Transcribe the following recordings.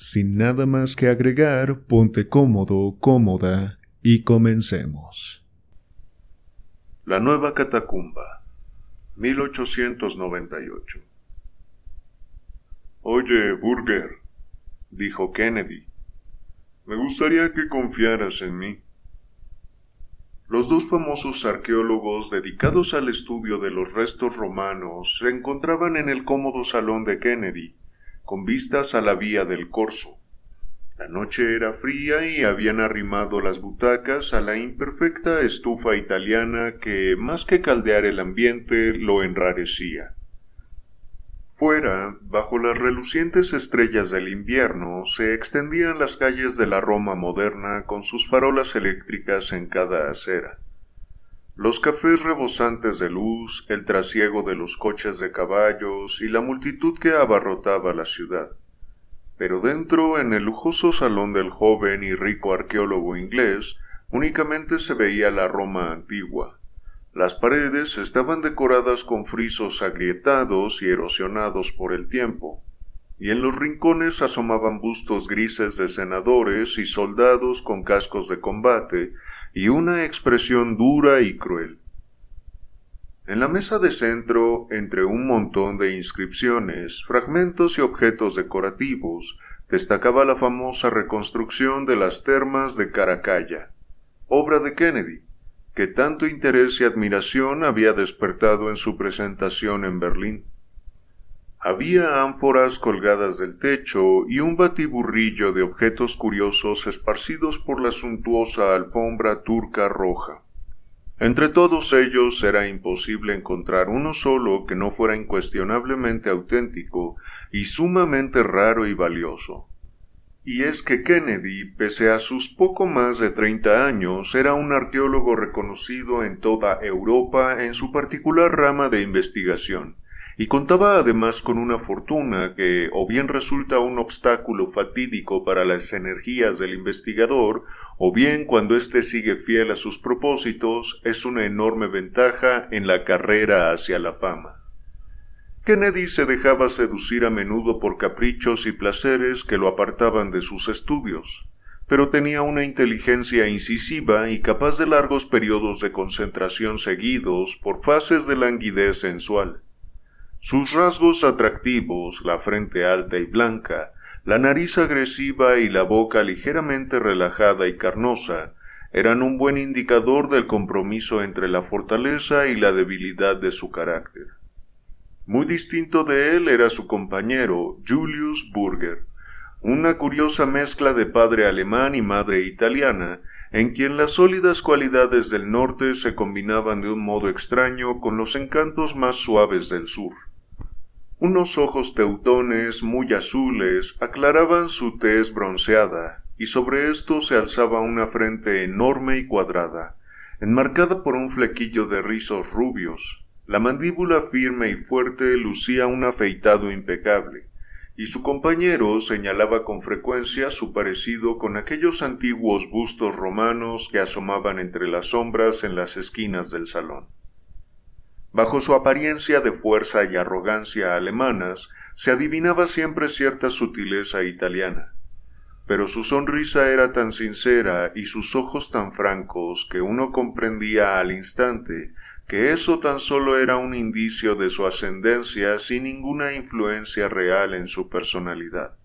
Sin nada más que agregar, ponte cómodo, cómoda y comencemos. La nueva catacumba, 1898. Oye, Burger, dijo Kennedy, me gustaría que confiaras en mí. Los dos famosos arqueólogos dedicados al estudio de los restos romanos se encontraban en el cómodo salón de Kennedy, con vistas a la vía del Corso. La noche era fría y habían arrimado las butacas a la imperfecta estufa italiana que, más que caldear el ambiente, lo enrarecía. Fuera, bajo las relucientes estrellas del invierno, se extendían las calles de la Roma moderna con sus farolas eléctricas en cada acera. Los cafés rebosantes de luz, el trasiego de los coches de caballos y la multitud que abarrotaba la ciudad. Pero dentro, en el lujoso salón del joven y rico arqueólogo inglés, únicamente se veía la Roma antigua. Las paredes estaban decoradas con frisos agrietados y erosionados por el tiempo, y en los rincones asomaban bustos grises de senadores y soldados con cascos de combate y una expresión dura y cruel. En la mesa de centro, entre un montón de inscripciones, fragmentos y objetos decorativos, destacaba la famosa reconstrucción de las termas de Caracalla, obra de Kennedy, que tanto interés y admiración había despertado en su presentación en Berlín. Había ánforas colgadas del techo y un batiburrillo de objetos curiosos esparcidos por la suntuosa alfombra turca roja. Entre todos ellos era imposible encontrar uno solo que no fuera incuestionablemente auténtico y sumamente raro y valioso. Y es que Kennedy, pese a sus poco más de treinta años, era un arqueólogo reconocido en toda Europa en su particular rama de investigación, y contaba además con una fortuna que o bien resulta un obstáculo fatídico para las energías del investigador, o bien cuando éste sigue fiel a sus propósitos, es una enorme ventaja en la carrera hacia la fama. Kennedy se dejaba seducir a menudo por caprichos y placeres que lo apartaban de sus estudios, pero tenía una inteligencia incisiva y capaz de largos periodos de concentración seguidos por fases de languidez sensual. Sus rasgos atractivos, la frente alta y blanca, la nariz agresiva y la boca ligeramente relajada y carnosa, eran un buen indicador del compromiso entre la fortaleza y la debilidad de su carácter. Muy distinto de él era su compañero, Julius Burger, una curiosa mezcla de padre alemán y madre italiana, en quien las sólidas cualidades del norte se combinaban de un modo extraño con los encantos más suaves del sur. Unos ojos teutones muy azules aclaraban su tez bronceada, y sobre esto se alzaba una frente enorme y cuadrada, enmarcada por un flequillo de rizos rubios. La mandíbula firme y fuerte lucía un afeitado impecable, y su compañero señalaba con frecuencia su parecido con aquellos antiguos bustos romanos que asomaban entre las sombras en las esquinas del salón. Bajo su apariencia de fuerza y arrogancia alemanas se adivinaba siempre cierta sutileza italiana, pero su sonrisa era tan sincera y sus ojos tan francos que uno comprendía al instante que eso tan solo era un indicio de su ascendencia sin ninguna influencia real en su personalidad.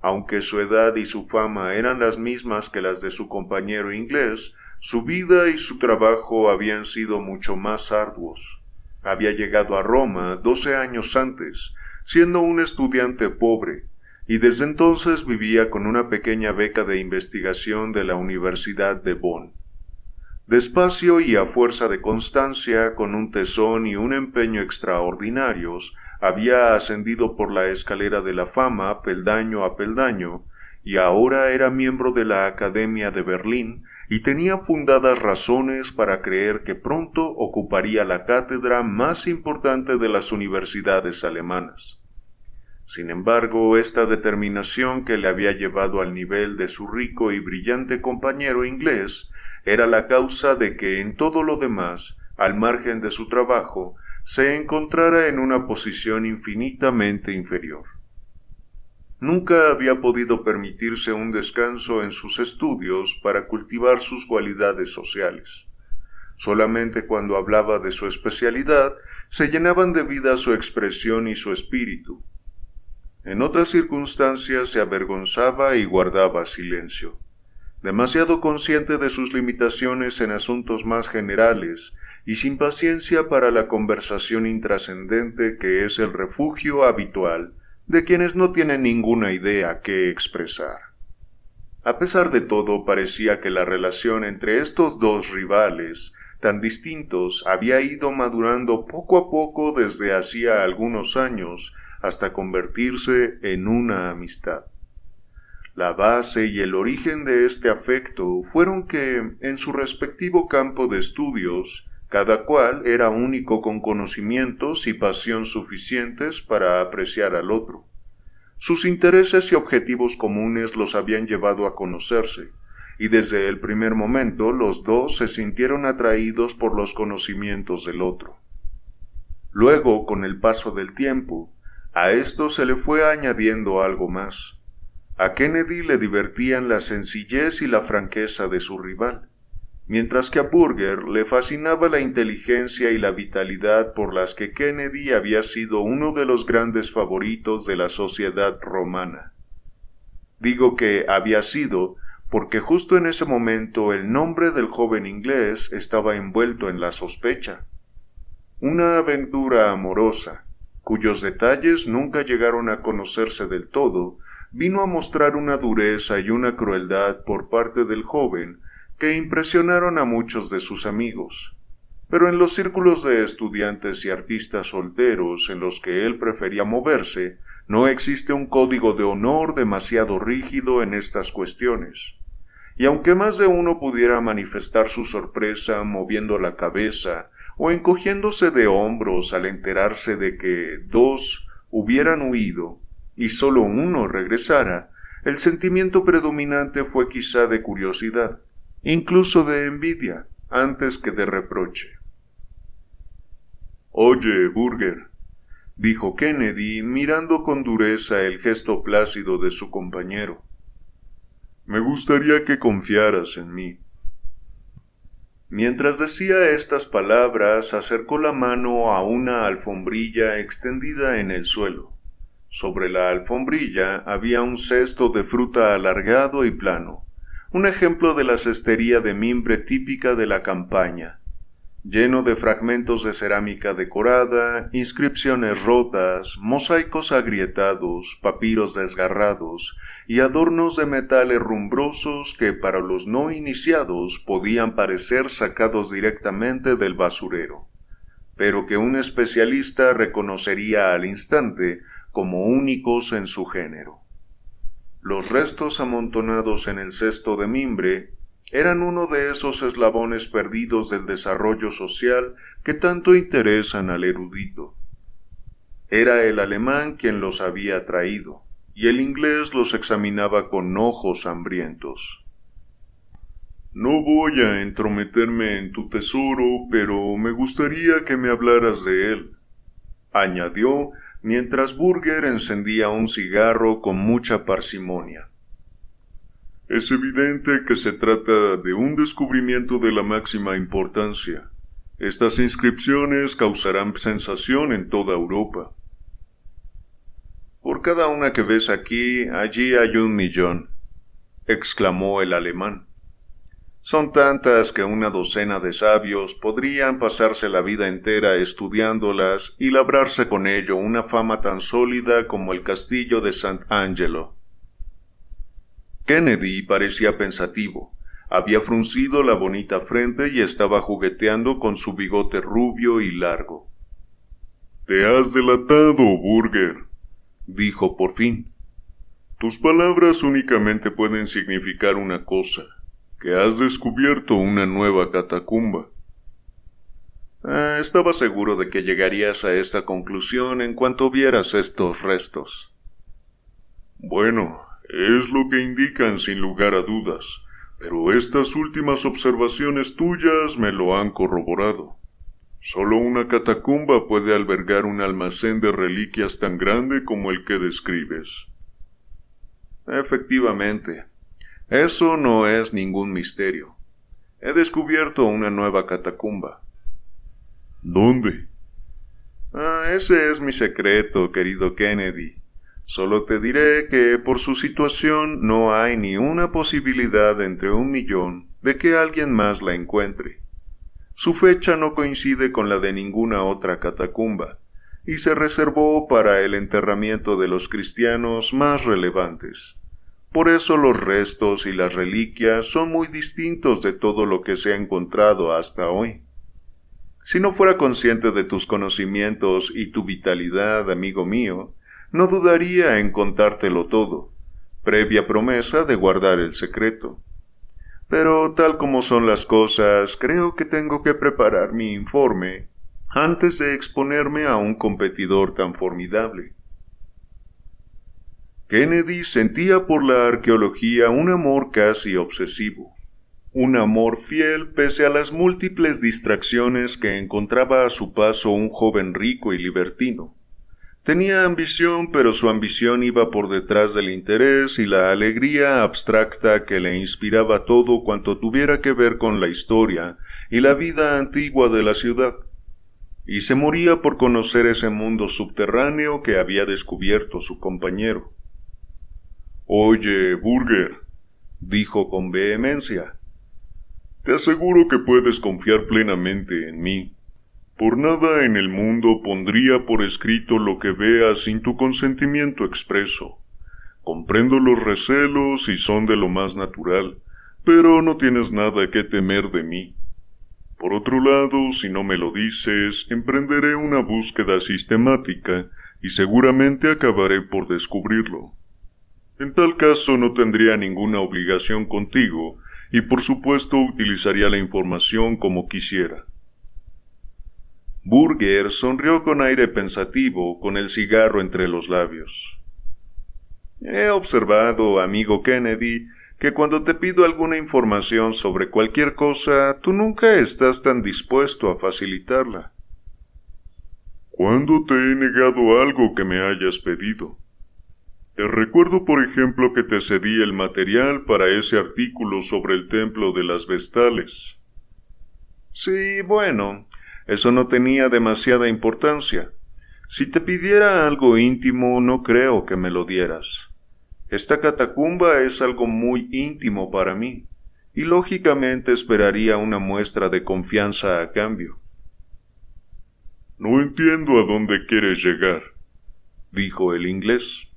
Aunque su edad y su fama eran las mismas que las de su compañero inglés, su vida y su trabajo habían sido mucho más arduos. Había llegado a Roma doce años antes, siendo un estudiante pobre, y desde entonces vivía con una pequeña beca de investigación de la Universidad de Bonn. Despacio y a fuerza de constancia, con un tesón y un empeño extraordinarios, había ascendido por la escalera de la fama peldaño a peldaño, y ahora era miembro de la Academia de Berlín y tenía fundadas razones para creer que pronto ocuparía la cátedra más importante de las universidades alemanas. Sin embargo, esta determinación que le había llevado al nivel de su rico y brillante compañero inglés era la causa de que en todo lo demás, al margen de su trabajo, se encontrara en una posición infinitamente inferior. Nunca había podido permitirse un descanso en sus estudios para cultivar sus cualidades sociales. Solamente cuando hablaba de su especialidad se llenaban de vida su expresión y su espíritu. En otras circunstancias se avergonzaba y guardaba silencio. Demasiado consciente de sus limitaciones en asuntos más generales y sin paciencia para la conversación intrascendente que es el refugio habitual de quienes no tienen ninguna idea que expresar. A pesar de todo, parecía que la relación entre estos dos rivales, tan distintos, había ido madurando poco a poco desde hacía algunos años hasta convertirse en una amistad. La base y el origen de este afecto fueron que, en su respectivo campo de estudios, cada cual era único con conocimientos y pasión suficientes para apreciar al otro. Sus intereses y objetivos comunes los habían llevado a conocerse, y desde el primer momento los dos se sintieron atraídos por los conocimientos del otro. Luego, con el paso del tiempo, a esto se le fue añadiendo algo más. A Kennedy le divertían la sencillez y la franqueza de su rival mientras que a Burger le fascinaba la inteligencia y la vitalidad por las que Kennedy había sido uno de los grandes favoritos de la sociedad romana. Digo que había sido porque justo en ese momento el nombre del joven inglés estaba envuelto en la sospecha. Una aventura amorosa, cuyos detalles nunca llegaron a conocerse del todo, vino a mostrar una dureza y una crueldad por parte del joven que impresionaron a muchos de sus amigos. Pero en los círculos de estudiantes y artistas solteros en los que él prefería moverse, no existe un código de honor demasiado rígido en estas cuestiones. Y aunque más de uno pudiera manifestar su sorpresa moviendo la cabeza o encogiéndose de hombros al enterarse de que dos hubieran huido y sólo uno regresara, el sentimiento predominante fue quizá de curiosidad incluso de envidia, antes que de reproche. Oye, Burger, dijo Kennedy mirando con dureza el gesto plácido de su compañero. Me gustaría que confiaras en mí. Mientras decía estas palabras, acercó la mano a una alfombrilla extendida en el suelo. Sobre la alfombrilla había un cesto de fruta alargado y plano, un ejemplo de la cestería de mimbre típica de la campaña, lleno de fragmentos de cerámica decorada, inscripciones rotas, mosaicos agrietados, papiros desgarrados y adornos de metal herrumbrosos que para los no iniciados podían parecer sacados directamente del basurero, pero que un especialista reconocería al instante como únicos en su género. Los restos amontonados en el cesto de mimbre eran uno de esos eslabones perdidos del desarrollo social que tanto interesan al erudito. Era el alemán quien los había traído, y el inglés los examinaba con ojos hambrientos. No voy a entrometerme en tu tesoro, pero me gustaría que me hablaras de él, añadió mientras Burger encendía un cigarro con mucha parsimonia. Es evidente que se trata de un descubrimiento de la máxima importancia. Estas inscripciones causarán sensación en toda Europa. Por cada una que ves aquí, allí hay un millón, exclamó el alemán. Son tantas que una docena de sabios podrían pasarse la vida entera estudiándolas y labrarse con ello una fama tan sólida como el castillo de Sant Angelo. Kennedy parecía pensativo. Había fruncido la bonita frente y estaba jugueteando con su bigote rubio y largo. Te has delatado, Burger, dijo por fin. Tus palabras únicamente pueden significar una cosa, que has descubierto una nueva catacumba. Ah, estaba seguro de que llegarías a esta conclusión en cuanto vieras estos restos. Bueno, es lo que indican sin lugar a dudas, pero estas últimas observaciones tuyas me lo han corroborado. Solo una catacumba puede albergar un almacén de reliquias tan grande como el que describes. Efectivamente, eso no es ningún misterio. He descubierto una nueva catacumba. ¿Dónde? Ah, ese es mi secreto, querido Kennedy. Solo te diré que por su situación no hay ni una posibilidad entre un millón de que alguien más la encuentre. Su fecha no coincide con la de ninguna otra catacumba, y se reservó para el enterramiento de los cristianos más relevantes. Por eso los restos y las reliquias son muy distintos de todo lo que se ha encontrado hasta hoy. Si no fuera consciente de tus conocimientos y tu vitalidad, amigo mío, no dudaría en contártelo todo, previa promesa de guardar el secreto. Pero tal como son las cosas, creo que tengo que preparar mi informe antes de exponerme a un competidor tan formidable. Kennedy sentía por la arqueología un amor casi obsesivo, un amor fiel pese a las múltiples distracciones que encontraba a su paso un joven rico y libertino. Tenía ambición, pero su ambición iba por detrás del interés y la alegría abstracta que le inspiraba todo cuanto tuviera que ver con la historia y la vida antigua de la ciudad. Y se moría por conocer ese mundo subterráneo que había descubierto su compañero. Oye, Burger, dijo con vehemencia, te aseguro que puedes confiar plenamente en mí. Por nada en el mundo pondría por escrito lo que veas sin tu consentimiento expreso. Comprendo los recelos y son de lo más natural, pero no tienes nada que temer de mí. Por otro lado, si no me lo dices, emprenderé una búsqueda sistemática y seguramente acabaré por descubrirlo. En tal caso no tendría ninguna obligación contigo y por supuesto utilizaría la información como quisiera. Burger sonrió con aire pensativo, con el cigarro entre los labios. He observado, amigo Kennedy, que cuando te pido alguna información sobre cualquier cosa, tú nunca estás tan dispuesto a facilitarla. ¿Cuándo te he negado algo que me hayas pedido? Te recuerdo, por ejemplo, que te cedí el material para ese artículo sobre el templo de las Vestales. Sí, bueno, eso no tenía demasiada importancia. Si te pidiera algo íntimo, no creo que me lo dieras. Esta catacumba es algo muy íntimo para mí, y lógicamente esperaría una muestra de confianza a cambio. No entiendo a dónde quieres llegar, dijo el inglés.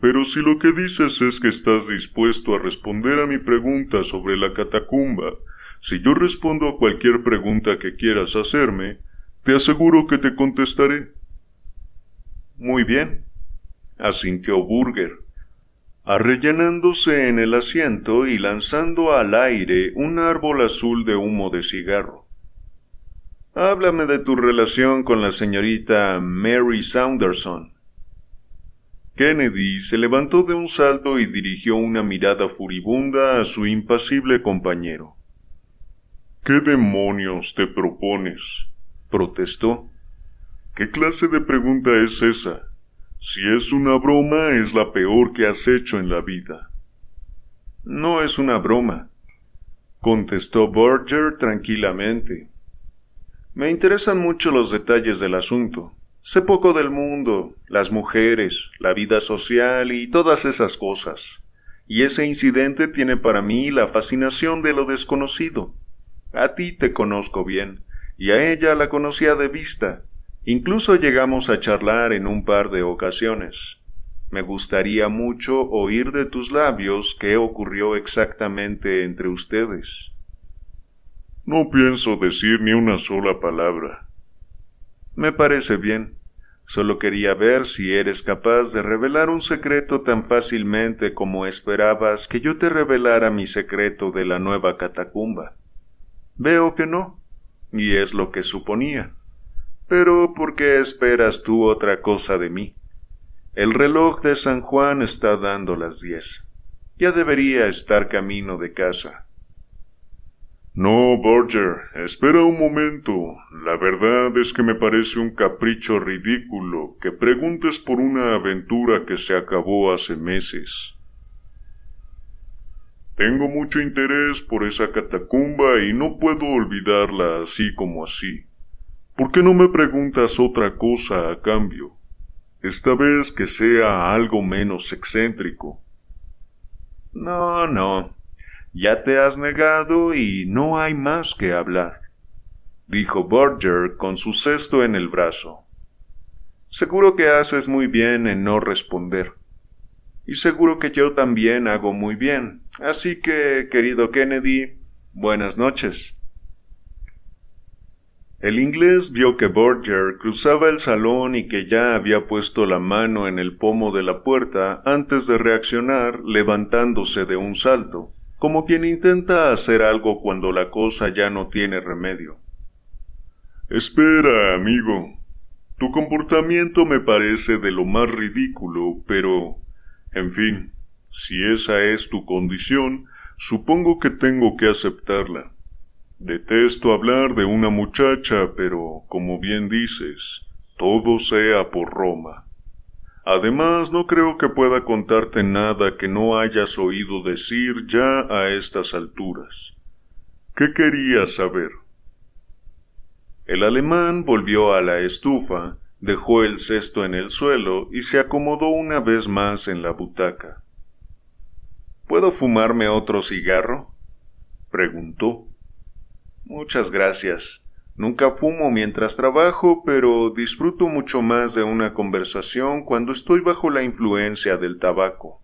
Pero si lo que dices es que estás dispuesto a responder a mi pregunta sobre la catacumba si yo respondo a cualquier pregunta que quieras hacerme, te aseguro que te contestaré. Muy bien, asintió Burger, arrellanándose en el asiento y lanzando al aire un árbol azul de humo de cigarro. Háblame de tu relación con la señorita Mary Saunderson. Kennedy se levantó de un salto y dirigió una mirada furibunda a su impasible compañero. ¿Qué demonios te propones? protestó. ¿Qué clase de pregunta es esa? Si es una broma, es la peor que has hecho en la vida. No es una broma, contestó Berger tranquilamente. Me interesan mucho los detalles del asunto. Sé poco del mundo, las mujeres, la vida social y todas esas cosas. Y ese incidente tiene para mí la fascinación de lo desconocido. A ti te conozco bien, y a ella la conocía de vista. Incluso llegamos a charlar en un par de ocasiones. Me gustaría mucho oír de tus labios qué ocurrió exactamente entre ustedes. No pienso decir ni una sola palabra. Me parece bien. Solo quería ver si eres capaz de revelar un secreto tan fácilmente como esperabas que yo te revelara mi secreto de la nueva catacumba. Veo que no, y es lo que suponía. Pero ¿por qué esperas tú otra cosa de mí? El reloj de San Juan está dando las diez. Ya debería estar camino de casa. No, Borger, espera un momento. La verdad es que me parece un capricho ridículo que preguntes por una aventura que se acabó hace meses. Tengo mucho interés por esa catacumba y no puedo olvidarla así como así. ¿Por qué no me preguntas otra cosa a cambio? Esta vez que sea algo menos excéntrico. No, no, ya te has negado y no hay más que hablar, dijo Borger con su cesto en el brazo. Seguro que haces muy bien en no responder. Y seguro que yo también hago muy bien. Así que, querido Kennedy, buenas noches. El inglés vio que Borger cruzaba el salón y que ya había puesto la mano en el pomo de la puerta antes de reaccionar levantándose de un salto como quien intenta hacer algo cuando la cosa ya no tiene remedio. Espera, amigo. Tu comportamiento me parece de lo más ridículo, pero, en fin, si esa es tu condición, supongo que tengo que aceptarla. Detesto hablar de una muchacha, pero, como bien dices, todo sea por Roma. Además, no creo que pueda contarte nada que no hayas oído decir ya a estas alturas. ¿Qué querías saber? El alemán volvió a la estufa, dejó el cesto en el suelo y se acomodó una vez más en la butaca. ¿Puedo fumarme otro cigarro? preguntó. Muchas gracias. Nunca fumo mientras trabajo, pero disfruto mucho más de una conversación cuando estoy bajo la influencia del tabaco.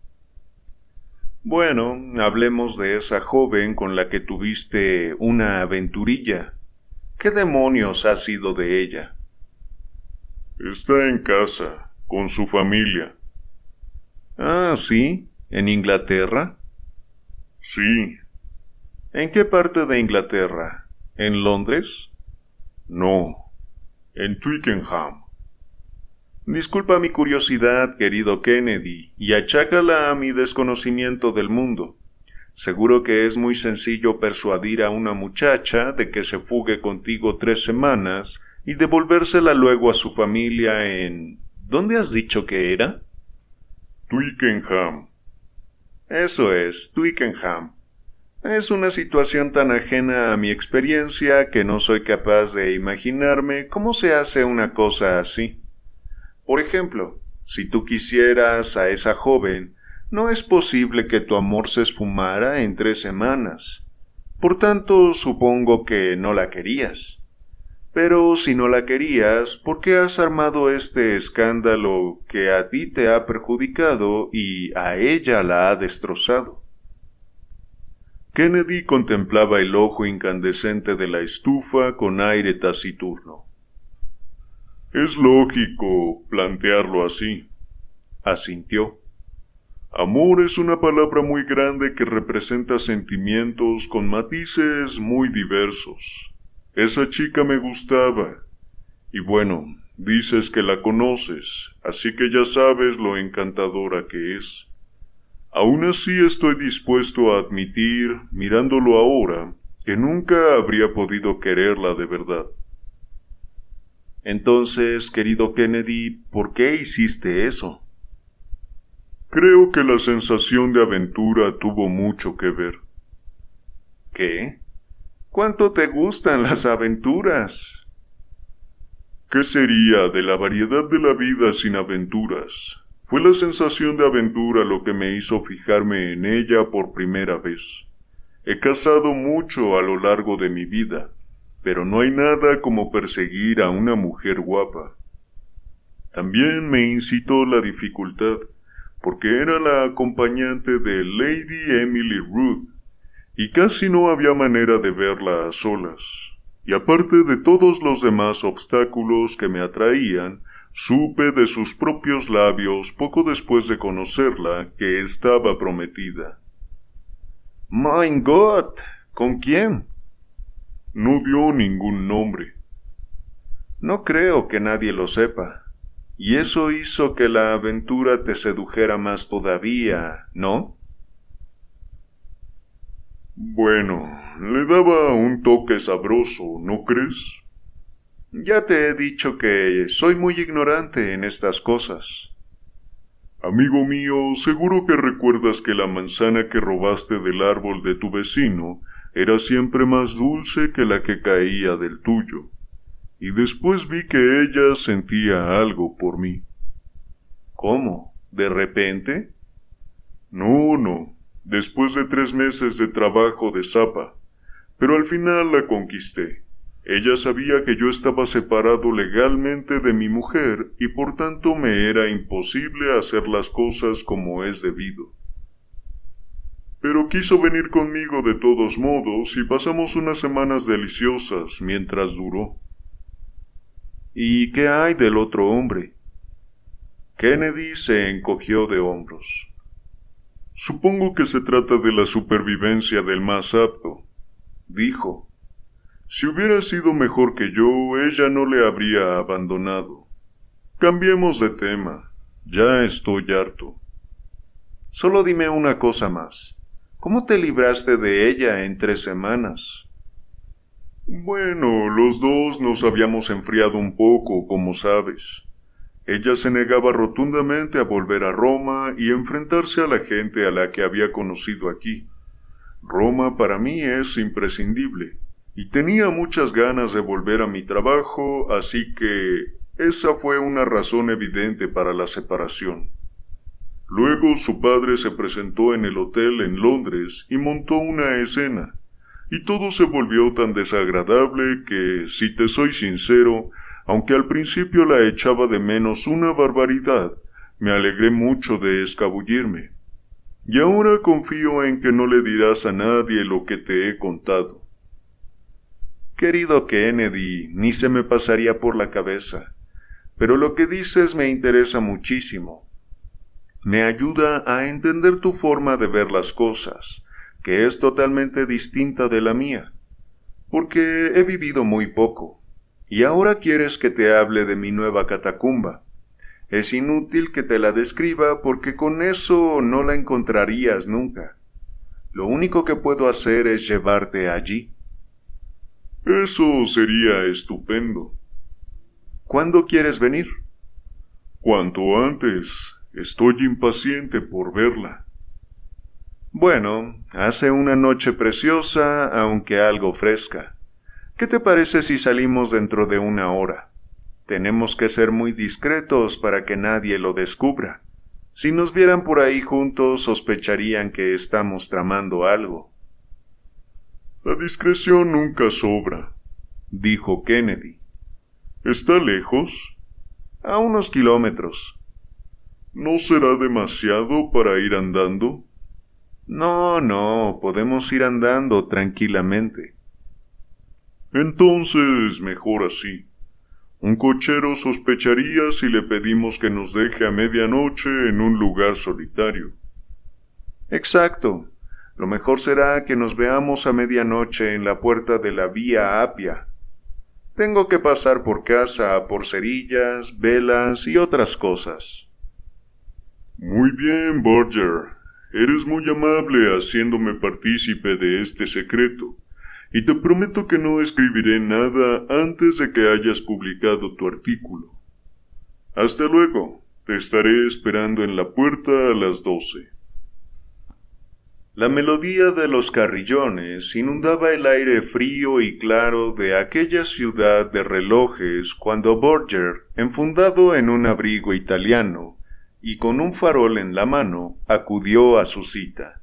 Bueno, hablemos de esa joven con la que tuviste una aventurilla. ¿Qué demonios ha sido de ella? Está en casa, con su familia. Ah, sí, en Inglaterra. Sí. ¿En qué parte de Inglaterra? ¿En Londres? No, en Twickenham. Disculpa mi curiosidad, querido Kennedy, y achácala a mi desconocimiento del mundo. Seguro que es muy sencillo persuadir a una muchacha de que se fugue contigo tres semanas y devolvérsela luego a su familia en... ¿Dónde has dicho que era? Twickenham. Eso es, Twickenham. Es una situación tan ajena a mi experiencia que no soy capaz de imaginarme cómo se hace una cosa así. Por ejemplo, si tú quisieras a esa joven, no es posible que tu amor se esfumara en tres semanas. Por tanto, supongo que no la querías. Pero si no la querías, ¿por qué has armado este escándalo que a ti te ha perjudicado y a ella la ha destrozado? Kennedy contemplaba el ojo incandescente de la estufa con aire taciturno. Es lógico plantearlo así, asintió. Amor es una palabra muy grande que representa sentimientos con matices muy diversos. Esa chica me gustaba. Y bueno, dices que la conoces, así que ya sabes lo encantadora que es. Aún así estoy dispuesto a admitir, mirándolo ahora, que nunca habría podido quererla de verdad. Entonces, querido Kennedy, ¿por qué hiciste eso? Creo que la sensación de aventura tuvo mucho que ver. ¿Qué? ¿Cuánto te gustan las aventuras? ¿Qué sería de la variedad de la vida sin aventuras? Fue la sensación de aventura lo que me hizo fijarme en ella por primera vez. He cazado mucho a lo largo de mi vida, pero no hay nada como perseguir a una mujer guapa. También me incitó la dificultad, porque era la acompañante de Lady Emily Ruth, y casi no había manera de verla a solas. Y aparte de todos los demás obstáculos que me atraían, supe de sus propios labios poco después de conocerla que estaba prometida. Mein Gott. ¿Con quién? No dio ningún nombre. No creo que nadie lo sepa. Y eso hizo que la aventura te sedujera más todavía, ¿no? Bueno, le daba un toque sabroso, ¿no crees? Ya te he dicho que soy muy ignorante en estas cosas. Amigo mío, seguro que recuerdas que la manzana que robaste del árbol de tu vecino era siempre más dulce que la que caía del tuyo. Y después vi que ella sentía algo por mí. ¿Cómo? ¿De repente? No, no. Después de tres meses de trabajo de zapa. Pero al final la conquisté. Ella sabía que yo estaba separado legalmente de mi mujer y por tanto me era imposible hacer las cosas como es debido. Pero quiso venir conmigo de todos modos y pasamos unas semanas deliciosas mientras duró. ¿Y qué hay del otro hombre? Kennedy se encogió de hombros. Supongo que se trata de la supervivencia del más apto, dijo. Si hubiera sido mejor que yo, ella no le habría abandonado. Cambiemos de tema. Ya estoy harto. Solo dime una cosa más. ¿Cómo te libraste de ella en tres semanas? Bueno, los dos nos habíamos enfriado un poco, como sabes. Ella se negaba rotundamente a volver a Roma y enfrentarse a la gente a la que había conocido aquí. Roma para mí es imprescindible y tenía muchas ganas de volver a mi trabajo, así que esa fue una razón evidente para la separación. Luego su padre se presentó en el hotel en Londres y montó una escena, y todo se volvió tan desagradable que, si te soy sincero, aunque al principio la echaba de menos una barbaridad, me alegré mucho de escabullirme. Y ahora confío en que no le dirás a nadie lo que te he contado. Querido Kennedy, ni se me pasaría por la cabeza. Pero lo que dices me interesa muchísimo. Me ayuda a entender tu forma de ver las cosas, que es totalmente distinta de la mía, porque he vivido muy poco, y ahora quieres que te hable de mi nueva catacumba. Es inútil que te la describa porque con eso no la encontrarías nunca. Lo único que puedo hacer es llevarte allí. Eso sería estupendo. ¿Cuándo quieres venir? Cuanto antes. Estoy impaciente por verla. Bueno, hace una noche preciosa, aunque algo fresca. ¿Qué te parece si salimos dentro de una hora? Tenemos que ser muy discretos para que nadie lo descubra. Si nos vieran por ahí juntos, sospecharían que estamos tramando algo. La discreción nunca sobra, dijo Kennedy. ¿Está lejos? A unos kilómetros. ¿No será demasiado para ir andando? No, no, podemos ir andando tranquilamente. Entonces, mejor así. Un cochero sospecharía si le pedimos que nos deje a medianoche en un lugar solitario. Exacto. Lo mejor será que nos veamos a medianoche en la puerta de la vía Apia. Tengo que pasar por casa por cerillas, velas y otras cosas. Muy bien, Borger. Eres muy amable haciéndome partícipe de este secreto, y te prometo que no escribiré nada antes de que hayas publicado tu artículo. Hasta luego. Te estaré esperando en la puerta a las doce. La melodía de los carrillones inundaba el aire frío y claro de aquella ciudad de relojes cuando Borger, enfundado en un abrigo italiano y con un farol en la mano, acudió a su cita.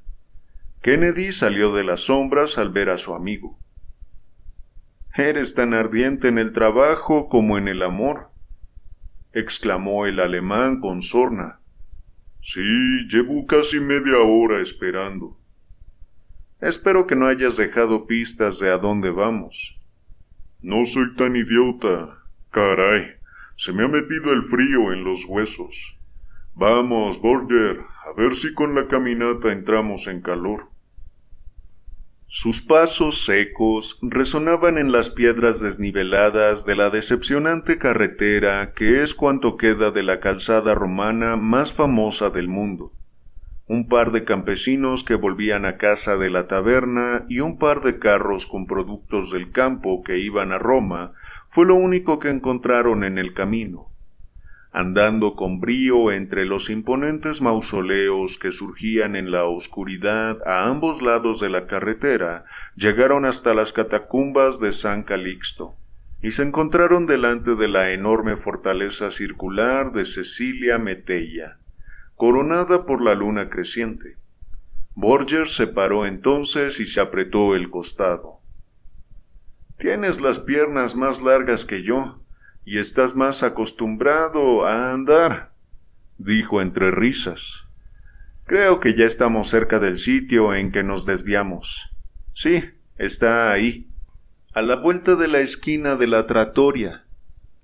Kennedy salió de las sombras al ver a su amigo. Eres tan ardiente en el trabajo como en el amor, exclamó el alemán con sorna. Sí, llevo casi media hora esperando. Espero que no hayas dejado pistas de a dónde vamos. No soy tan idiota. Caray. Se me ha metido el frío en los huesos. Vamos, Borger, a ver si con la caminata entramos en calor. Sus pasos secos resonaban en las piedras desniveladas de la decepcionante carretera que es cuanto queda de la calzada romana más famosa del mundo. Un par de campesinos que volvían a casa de la taberna y un par de carros con productos del campo que iban a Roma fue lo único que encontraron en el camino. Andando con brío entre los imponentes mausoleos que surgían en la oscuridad a ambos lados de la carretera, llegaron hasta las catacumbas de San Calixto, y se encontraron delante de la enorme fortaleza circular de Cecilia Metella, coronada por la luna creciente. Borger se paró entonces y se apretó el costado. Tienes las piernas más largas que yo, y estás más acostumbrado a andar, dijo entre risas. Creo que ya estamos cerca del sitio en que nos desviamos. Sí, está ahí, a la vuelta de la esquina de la tratoria.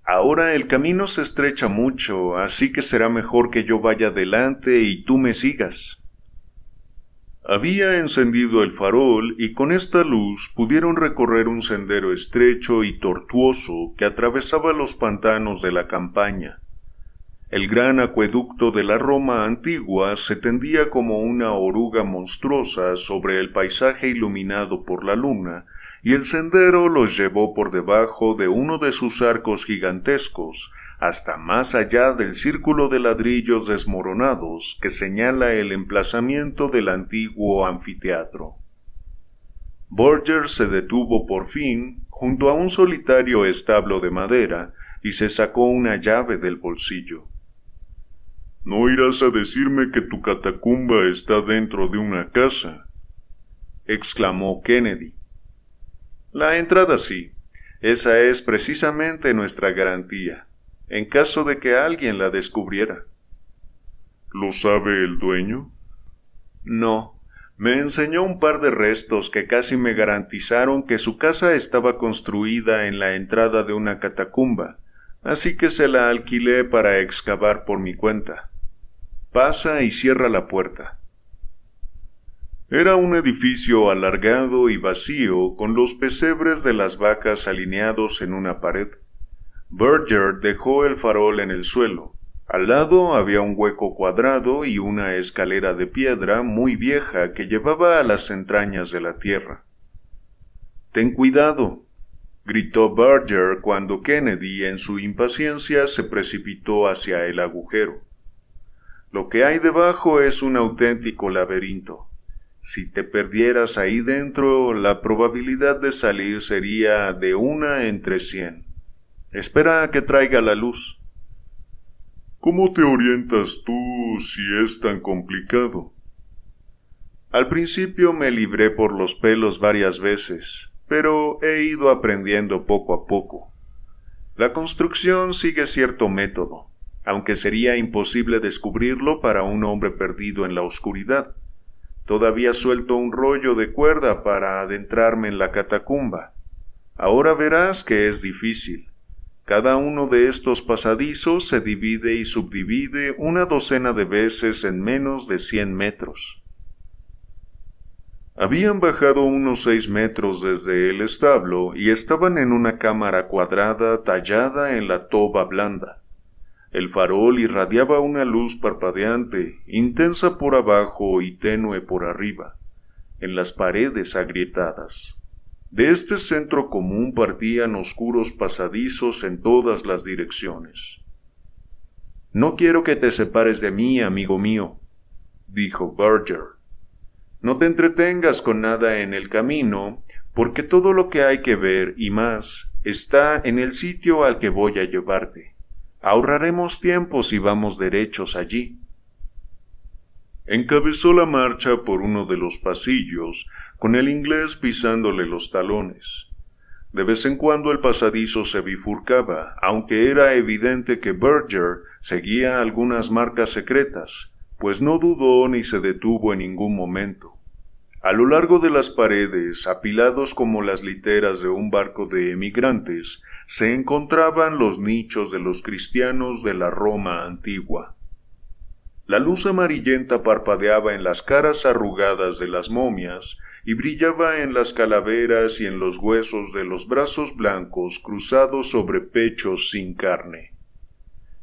Ahora el camino se estrecha mucho, así que será mejor que yo vaya adelante y tú me sigas. Había encendido el farol y con esta luz pudieron recorrer un sendero estrecho y tortuoso que atravesaba los pantanos de la campaña. El gran acueducto de la Roma antigua se tendía como una oruga monstruosa sobre el paisaje iluminado por la luna, y el sendero los llevó por debajo de uno de sus arcos gigantescos, hasta más allá del círculo de ladrillos desmoronados que señala el emplazamiento del antiguo anfiteatro. Borger se detuvo por fin junto a un solitario establo de madera y se sacó una llave del bolsillo. No irás a decirme que tu catacumba está dentro de una casa, exclamó Kennedy. La entrada sí. Esa es precisamente nuestra garantía en caso de que alguien la descubriera. ¿Lo sabe el dueño? No. Me enseñó un par de restos que casi me garantizaron que su casa estaba construida en la entrada de una catacumba, así que se la alquilé para excavar por mi cuenta. Pasa y cierra la puerta. Era un edificio alargado y vacío con los pesebres de las vacas alineados en una pared. Berger dejó el farol en el suelo. Al lado había un hueco cuadrado y una escalera de piedra muy vieja que llevaba a las entrañas de la tierra. Ten cuidado, gritó Berger cuando Kennedy en su impaciencia se precipitó hacia el agujero. Lo que hay debajo es un auténtico laberinto. Si te perdieras ahí dentro, la probabilidad de salir sería de una entre cien. Espera a que traiga la luz. ¿Cómo te orientas tú si es tan complicado? Al principio me libré por los pelos varias veces, pero he ido aprendiendo poco a poco. La construcción sigue cierto método, aunque sería imposible descubrirlo para un hombre perdido en la oscuridad. Todavía suelto un rollo de cuerda para adentrarme en la catacumba. Ahora verás que es difícil. Cada uno de estos pasadizos se divide y subdivide una docena de veces en menos de cien metros. Habían bajado unos seis metros desde el establo y estaban en una cámara cuadrada tallada en la toba blanda. El farol irradiaba una luz parpadeante, intensa por abajo y tenue por arriba, en las paredes agrietadas. De este centro común partían oscuros pasadizos en todas las direcciones. No quiero que te separes de mí, amigo mío, dijo Berger. No te entretengas con nada en el camino, porque todo lo que hay que ver y más está en el sitio al que voy a llevarte. Ahorraremos tiempo si vamos derechos allí. Encabezó la marcha por uno de los pasillos, con el inglés pisándole los talones. De vez en cuando el pasadizo se bifurcaba, aunque era evidente que Berger seguía algunas marcas secretas, pues no dudó ni se detuvo en ningún momento. A lo largo de las paredes, apilados como las literas de un barco de emigrantes, se encontraban los nichos de los cristianos de la Roma antigua. La luz amarillenta parpadeaba en las caras arrugadas de las momias y brillaba en las calaveras y en los huesos de los brazos blancos cruzados sobre pechos sin carne.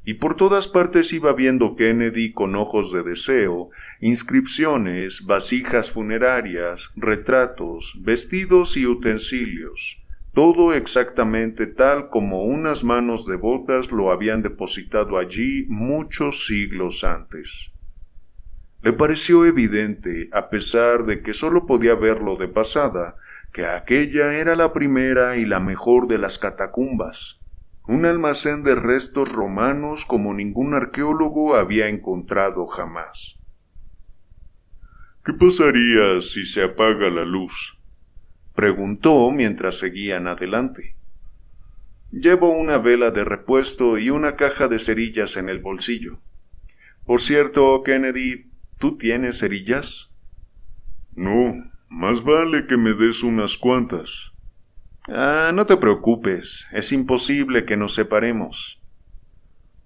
Y por todas partes iba viendo Kennedy con ojos de deseo, inscripciones, vasijas funerarias, retratos, vestidos y utensilios, todo exactamente tal como unas manos devotas lo habían depositado allí muchos siglos antes. Le pareció evidente, a pesar de que sólo podía verlo de pasada, que aquella era la primera y la mejor de las catacumbas, un almacén de restos romanos como ningún arqueólogo había encontrado jamás. ¿Qué pasaría si se apaga la luz? Preguntó mientras seguían adelante. Llevo una vela de repuesto y una caja de cerillas en el bolsillo. Por cierto, Kennedy, ¿Tú tienes cerillas? No, más vale que me des unas cuantas. Ah, no te preocupes, es imposible que nos separemos.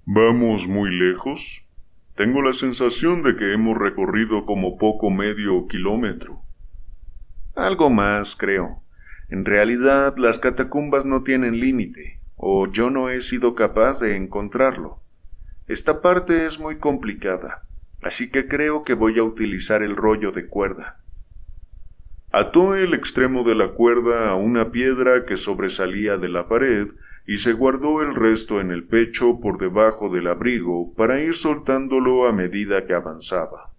¿Vamos muy lejos? Tengo la sensación de que hemos recorrido como poco medio kilómetro. Algo más, creo. En realidad, las catacumbas no tienen límite, o yo no he sido capaz de encontrarlo. Esta parte es muy complicada así que creo que voy a utilizar el rollo de cuerda. Ató el extremo de la cuerda a una piedra que sobresalía de la pared y se guardó el resto en el pecho por debajo del abrigo para ir soltándolo a medida que avanzaba.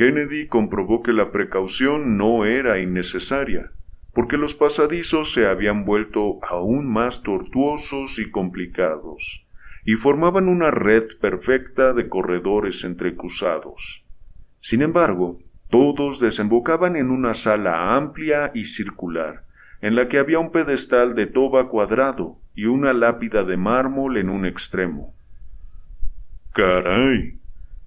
Kennedy comprobó que la precaución no era innecesaria, porque los pasadizos se habían vuelto aún más tortuosos y complicados y formaban una red perfecta de corredores entrecruzados. Sin embargo, todos desembocaban en una sala amplia y circular, en la que había un pedestal de toba cuadrado y una lápida de mármol en un extremo. ¡Caray!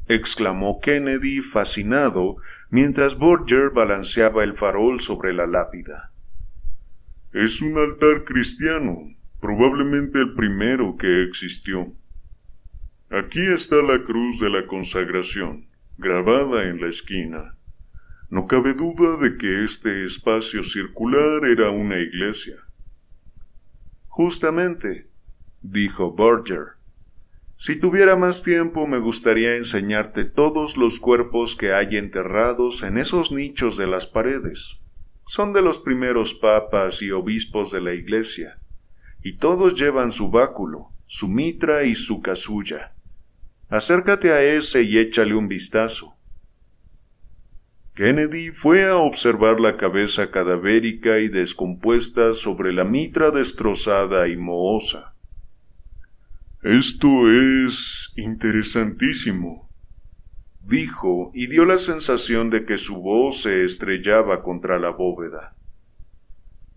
Exclamó Kennedy fascinado mientras Borger balanceaba el farol sobre la lápida. Es un altar cristiano, probablemente el primero que existió. Aquí está la cruz de la consagración, grabada en la esquina. No cabe duda de que este espacio circular era una iglesia. Justamente, dijo Berger. Si tuviera más tiempo me gustaría enseñarte todos los cuerpos que hay enterrados en esos nichos de las paredes. Son de los primeros papas y obispos de la iglesia y todos llevan su báculo, su mitra y su casulla. Acércate a ese y échale un vistazo. Kennedy fue a observar la cabeza cadavérica y descompuesta sobre la mitra destrozada y mohosa. Esto es interesantísimo, dijo y dio la sensación de que su voz se estrellaba contra la bóveda.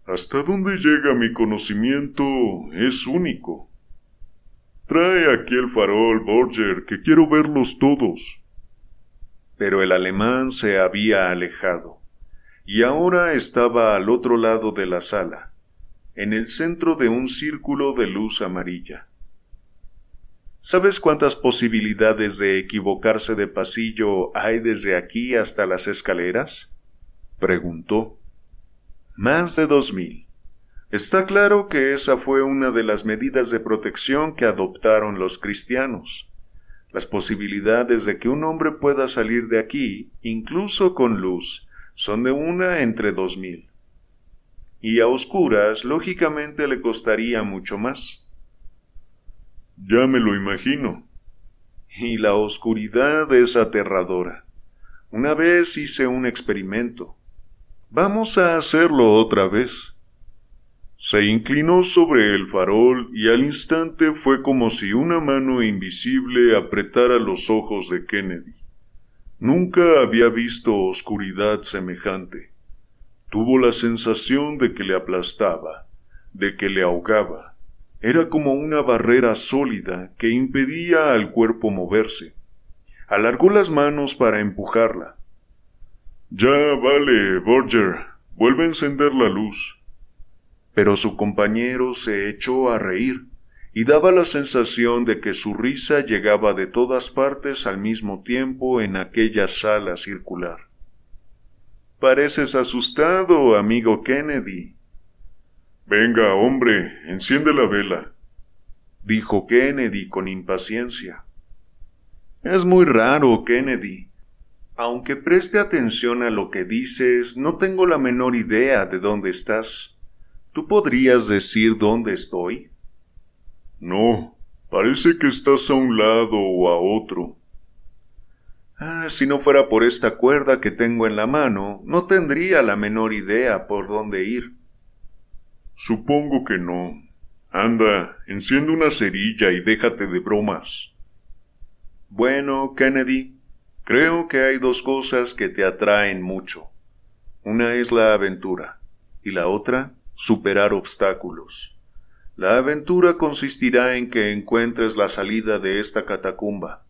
Hasta donde llega mi conocimiento es único. Trae aquí el farol, Borger, que quiero verlos todos. Pero el alemán se había alejado, y ahora estaba al otro lado de la sala, en el centro de un círculo de luz amarilla. ¿Sabes cuántas posibilidades de equivocarse de pasillo hay desde aquí hasta las escaleras? preguntó. Más de dos mil. Está claro que esa fue una de las medidas de protección que adoptaron los cristianos. Las posibilidades de que un hombre pueda salir de aquí, incluso con luz, son de una entre dos mil. Y a oscuras, lógicamente, le costaría mucho más. Ya me lo imagino. Y la oscuridad es aterradora. Una vez hice un experimento. Vamos a hacerlo otra vez. Se inclinó sobre el farol y al instante fue como si una mano invisible apretara los ojos de Kennedy. Nunca había visto oscuridad semejante. Tuvo la sensación de que le aplastaba, de que le ahogaba. Era como una barrera sólida que impedía al cuerpo moverse. Alargó las manos para empujarla. Ya vale, Borger. Vuelve a encender la luz. pero su compañero se echó a reír y daba la sensación de que su risa llegaba de todas partes al mismo tiempo en aquella sala circular. Pareces asustado, amigo Kennedy. Venga, hombre, enciende la vela, dijo Kennedy con impaciencia. Es muy raro, Kennedy. Aunque preste atención a lo que dices, no tengo la menor idea de dónde estás. ¿Tú podrías decir dónde estoy? No, parece que estás a un lado o a otro. Ah, si no fuera por esta cuerda que tengo en la mano, no tendría la menor idea por dónde ir. Supongo que no. Anda, enciende una cerilla y déjate de bromas. Bueno, Kennedy, creo que hay dos cosas que te atraen mucho. Una es la aventura y la otra, superar obstáculos. La aventura consistirá en que encuentres la salida de esta catacumba.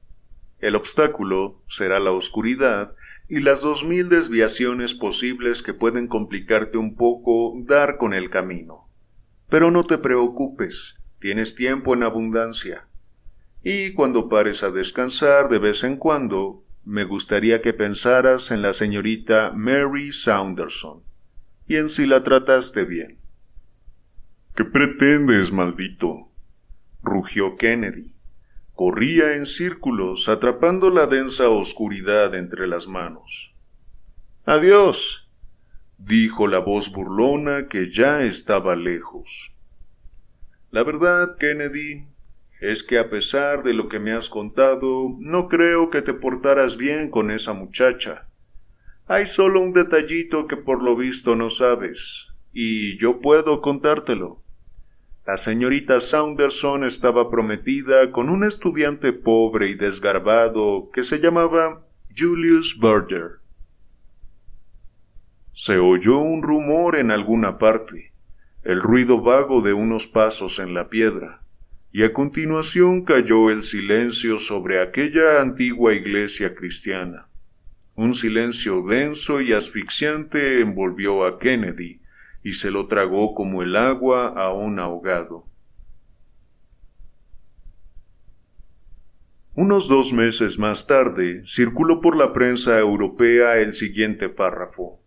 El obstáculo será la oscuridad y las dos mil desviaciones posibles que pueden complicarte un poco dar con el camino. Pero no te preocupes, tienes tiempo en abundancia. Y cuando pares a descansar de vez en cuando, me gustaría que pensaras en la señorita Mary Saunderson y en si la trataste bien. ¿Qué pretendes, maldito? rugió Kennedy. Corría en círculos, atrapando la densa oscuridad entre las manos. Adiós, dijo la voz burlona que ya estaba lejos. La verdad, Kennedy, es que a pesar de lo que me has contado, no creo que te portaras bien con esa muchacha. Hay solo un detallito que por lo visto no sabes, y yo puedo contártelo. La señorita Saunderson estaba prometida con un estudiante pobre y desgarbado que se llamaba Julius Berger. Se oyó un rumor en alguna parte, el ruido vago de unos pasos en la piedra, y a continuación cayó el silencio sobre aquella antigua iglesia cristiana. Un silencio denso y asfixiante envolvió a Kennedy, y se lo tragó como el agua a un ahogado. Unos dos meses más tarde, circuló por la prensa europea el siguiente párrafo.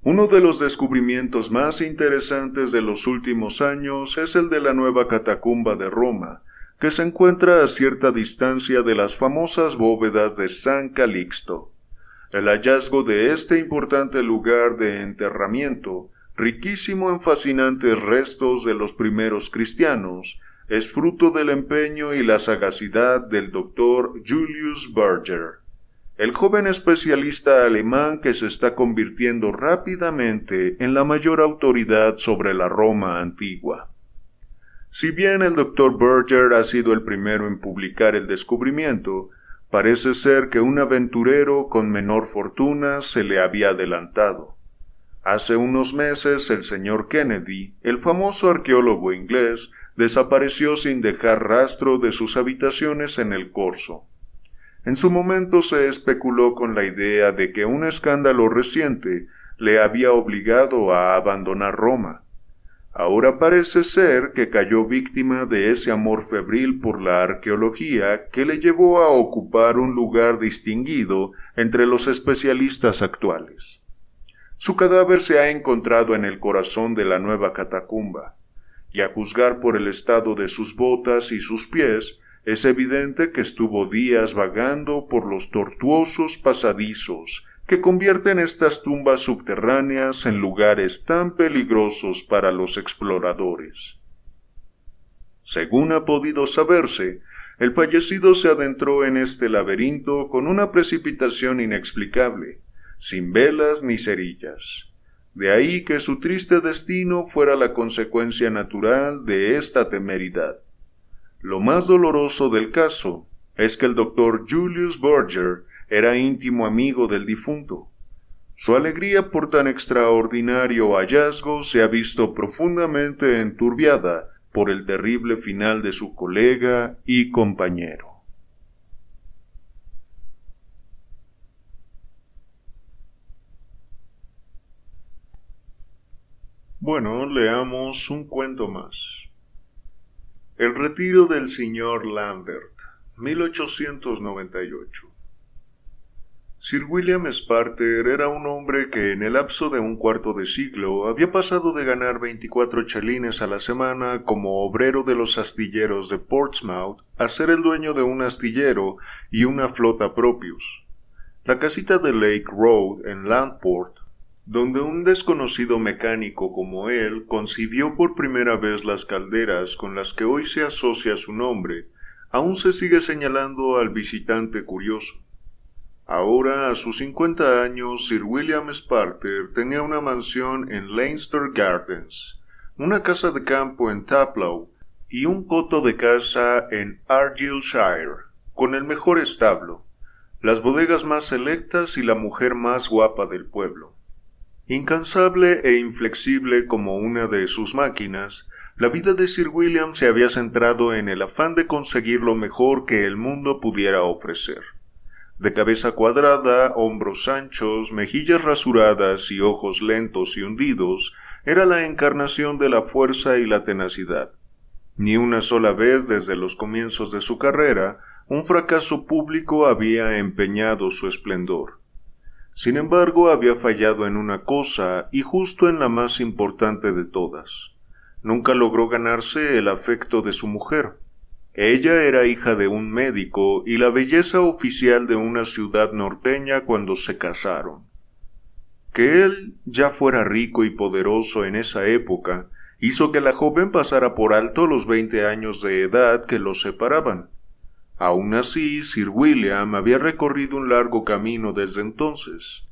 Uno de los descubrimientos más interesantes de los últimos años es el de la nueva catacumba de Roma, que se encuentra a cierta distancia de las famosas bóvedas de San Calixto. El hallazgo de este importante lugar de enterramiento riquísimo en fascinantes restos de los primeros cristianos, es fruto del empeño y la sagacidad del doctor Julius Berger, el joven especialista alemán que se está convirtiendo rápidamente en la mayor autoridad sobre la Roma antigua. Si bien el doctor Berger ha sido el primero en publicar el descubrimiento, parece ser que un aventurero con menor fortuna se le había adelantado. Hace unos meses el señor Kennedy, el famoso arqueólogo inglés, desapareció sin dejar rastro de sus habitaciones en el corso. En su momento se especuló con la idea de que un escándalo reciente le había obligado a abandonar Roma. Ahora parece ser que cayó víctima de ese amor febril por la arqueología que le llevó a ocupar un lugar distinguido entre los especialistas actuales. Su cadáver se ha encontrado en el corazón de la nueva catacumba, y a juzgar por el estado de sus botas y sus pies, es evidente que estuvo días vagando por los tortuosos pasadizos que convierten estas tumbas subterráneas en lugares tan peligrosos para los exploradores. Según ha podido saberse, el fallecido se adentró en este laberinto con una precipitación inexplicable, sin velas ni cerillas. De ahí que su triste destino fuera la consecuencia natural de esta temeridad. Lo más doloroso del caso es que el doctor Julius Berger era íntimo amigo del difunto. Su alegría por tan extraordinario hallazgo se ha visto profundamente enturbiada por el terrible final de su colega y compañero. Bueno, leamos un cuento más. El retiro del señor Lambert, 1898. Sir William Sparter era un hombre que en el lapso de un cuarto de siglo había pasado de ganar 24 chelines a la semana como obrero de los astilleros de Portsmouth a ser el dueño de un astillero y una flota propios. La casita de Lake Road en Landport, donde un desconocido mecánico como él concibió por primera vez las calderas con las que hoy se asocia su nombre, aún se sigue señalando al visitante curioso. Ahora, a sus cincuenta años, Sir William Sparter tenía una mansión en Leinster Gardens, una casa de campo en Taplow y un coto de casa en Argyllshire, con el mejor establo, las bodegas más selectas y la mujer más guapa del pueblo. Incansable e inflexible como una de sus máquinas, la vida de Sir William se había centrado en el afán de conseguir lo mejor que el mundo pudiera ofrecer de cabeza cuadrada, hombros anchos, mejillas rasuradas y ojos lentos y hundidos, era la encarnación de la fuerza y la tenacidad. Ni una sola vez desde los comienzos de su carrera un fracaso público había empeñado su esplendor. Sin embargo, había fallado en una cosa y justo en la más importante de todas. Nunca logró ganarse el afecto de su mujer. Ella era hija de un médico y la belleza oficial de una ciudad norteña cuando se casaron. Que él ya fuera rico y poderoso en esa época hizo que la joven pasara por alto los veinte años de edad que los separaban. Aun así, Sir William había recorrido un largo camino desde entonces.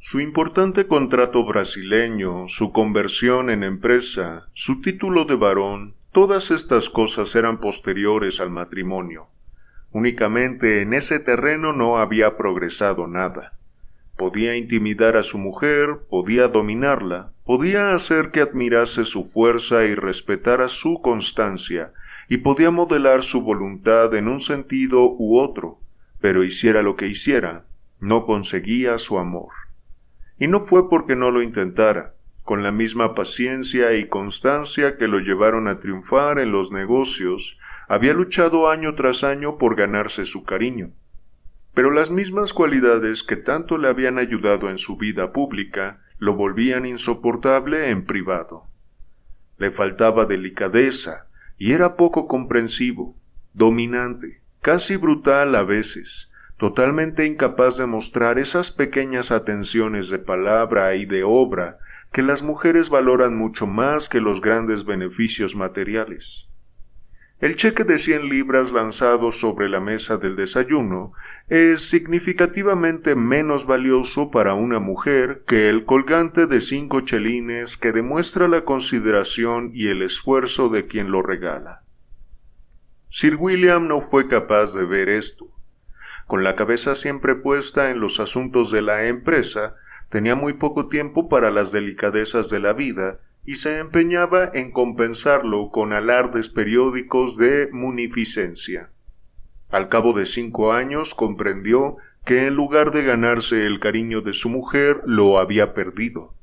Su importante contrato brasileño, su conversión en empresa, su título de varón, Todas estas cosas eran posteriores al matrimonio. Únicamente en ese terreno no había progresado nada. Podía intimidar a su mujer, podía dominarla, podía hacer que admirase su fuerza y respetara su constancia, y podía modelar su voluntad en un sentido u otro, pero hiciera lo que hiciera, no conseguía su amor. Y no fue porque no lo intentara, con la misma paciencia y constancia que lo llevaron a triunfar en los negocios, había luchado año tras año por ganarse su cariño. Pero las mismas cualidades que tanto le habían ayudado en su vida pública lo volvían insoportable en privado. Le faltaba delicadeza y era poco comprensivo, dominante, casi brutal a veces, totalmente incapaz de mostrar esas pequeñas atenciones de palabra y de obra que las mujeres valoran mucho más que los grandes beneficios materiales. El cheque de cien libras lanzado sobre la mesa del desayuno es significativamente menos valioso para una mujer que el colgante de cinco chelines que demuestra la consideración y el esfuerzo de quien lo regala. Sir William no fue capaz de ver esto. Con la cabeza siempre puesta en los asuntos de la empresa, tenía muy poco tiempo para las delicadezas de la vida y se empeñaba en compensarlo con alardes periódicos de munificencia. Al cabo de cinco años comprendió que en lugar de ganarse el cariño de su mujer lo había perdido.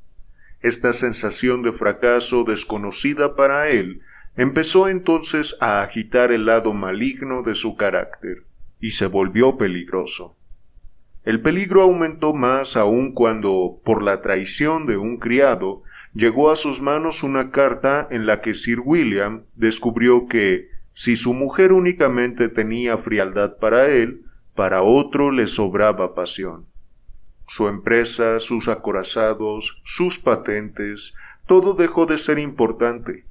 Esta sensación de fracaso desconocida para él empezó entonces a agitar el lado maligno de su carácter y se volvió peligroso. El peligro aumentó más aún cuando, por la traición de un criado, llegó a sus manos una carta en la que Sir William descubrió que, si su mujer únicamente tenía frialdad para él, para otro le sobraba pasión. Su empresa, sus acorazados, sus patentes, todo dejó de ser importante,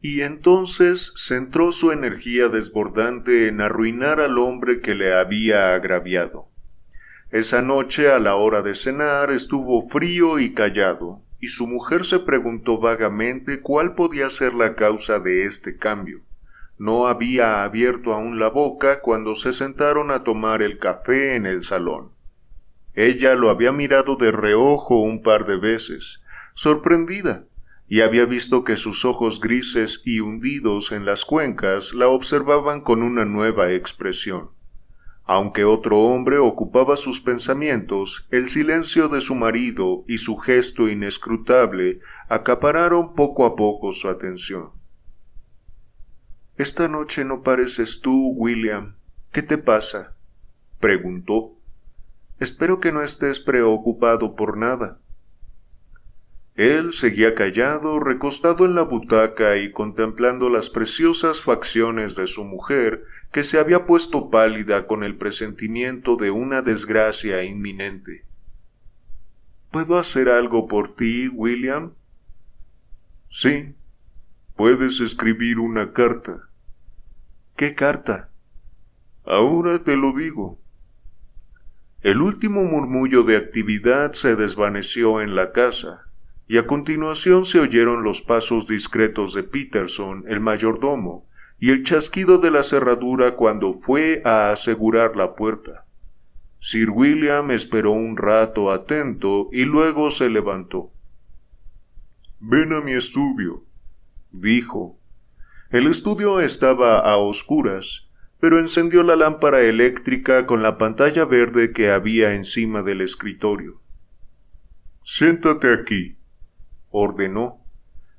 y entonces centró su energía desbordante en arruinar al hombre que le había agraviado. Esa noche a la hora de cenar estuvo frío y callado, y su mujer se preguntó vagamente cuál podía ser la causa de este cambio. No había abierto aún la boca cuando se sentaron a tomar el café en el salón. Ella lo había mirado de reojo un par de veces, sorprendida, y había visto que sus ojos grises y hundidos en las cuencas la observaban con una nueva expresión Aunque otro hombre ocupaba sus pensamientos, el silencio de su marido y su gesto inescrutable acapararon poco a poco su atención. Esta noche no pareces tú, William. ¿Qué te pasa? preguntó. Espero que no estés preocupado por nada. Él seguía callado, recostado en la butaca y contemplando las preciosas facciones de su mujer, que se había puesto pálida con el presentimiento de una desgracia inminente. ¿Puedo hacer algo por ti, William? Sí. Puedes escribir una carta. ¿Qué carta? Ahora te lo digo. El último murmullo de actividad se desvaneció en la casa y a continuación se oyeron los pasos discretos de Peterson, el mayordomo, y el chasquido de la cerradura cuando fue a asegurar la puerta. Sir William esperó un rato atento y luego se levantó. Ven a mi estudio, dijo. El estudio estaba a oscuras, pero encendió la lámpara eléctrica con la pantalla verde que había encima del escritorio. Siéntate aquí, ordenó.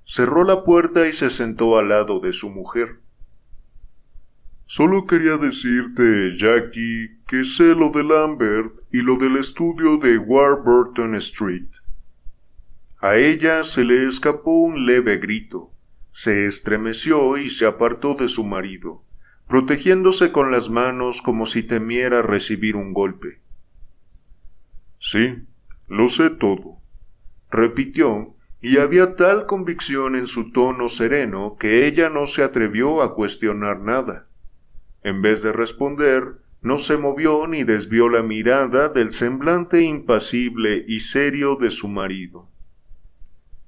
Cerró la puerta y se sentó al lado de su mujer. Solo quería decirte, Jackie, que sé lo de Lambert y lo del estudio de Warburton Street. A ella se le escapó un leve grito. Se estremeció y se apartó de su marido, protegiéndose con las manos como si temiera recibir un golpe. Sí, lo sé todo, repitió y había tal convicción en su tono sereno que ella no se atrevió a cuestionar nada. En vez de responder, no se movió ni desvió la mirada del semblante impasible y serio de su marido.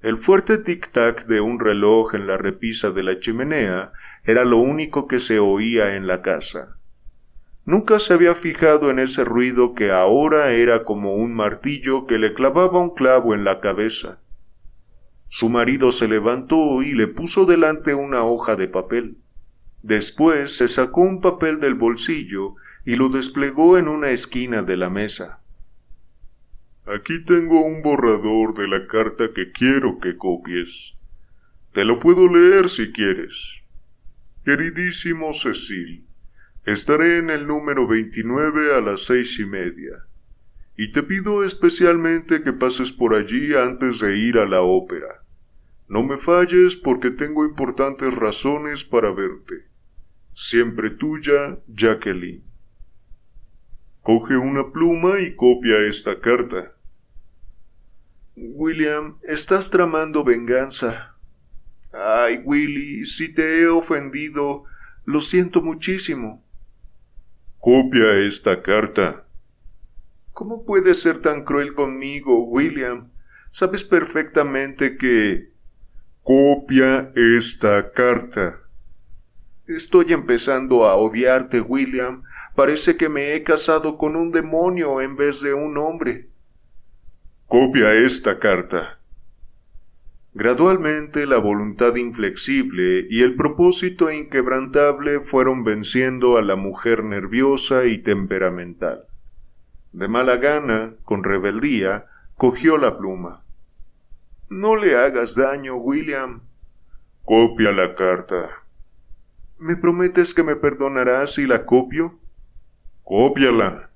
El fuerte tic-tac de un reloj en la repisa de la chimenea era lo único que se oía en la casa. Nunca se había fijado en ese ruido que ahora era como un martillo que le clavaba un clavo en la cabeza. Su marido se levantó y le puso delante una hoja de papel. Después se sacó un papel del bolsillo y lo desplegó en una esquina de la mesa. Aquí tengo un borrador de la carta que quiero que copies. Te lo puedo leer si quieres. Queridísimo Cecil, estaré en el número 29 a las seis y media y te pido especialmente que pases por allí antes de ir a la ópera. No me falles porque tengo importantes razones para verte. Siempre tuya, Jacqueline. Coge una pluma y copia esta carta. William, estás tramando venganza. Ay, Willy, si te he ofendido, lo siento muchísimo. Copia esta carta. ¿Cómo puedes ser tan cruel conmigo, William? Sabes perfectamente que... Copia esta carta. Estoy empezando a odiarte, William. Parece que me he casado con un demonio en vez de un hombre. Copia esta carta. Gradualmente la voluntad inflexible y el propósito inquebrantable fueron venciendo a la mujer nerviosa y temperamental. De mala gana, con rebeldía, cogió la pluma. No le hagas daño, William. Copia la carta. ¿Me prometes que me perdonarás si la copio? Cópiala.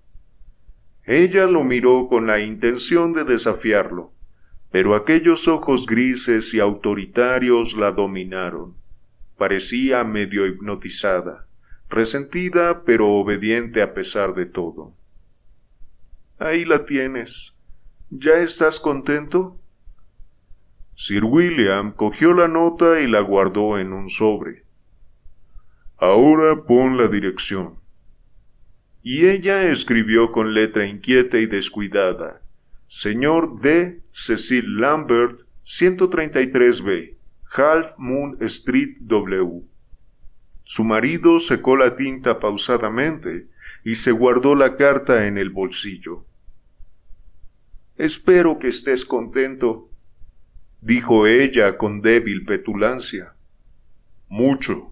Ella lo miró con la intención de desafiarlo, pero aquellos ojos grises y autoritarios la dominaron. Parecía medio hipnotizada, resentida pero obediente a pesar de todo. Ahí la tienes. ¿Ya estás contento? Sir William cogió la nota y la guardó en un sobre. Ahora pon la dirección. Y ella escribió con letra inquieta y descuidada. Señor D. Cecil Lambert, 133B, Half Moon Street W. Su marido secó la tinta pausadamente y se guardó la carta en el bolsillo. Espero que estés contento, dijo ella con débil petulancia. Mucho,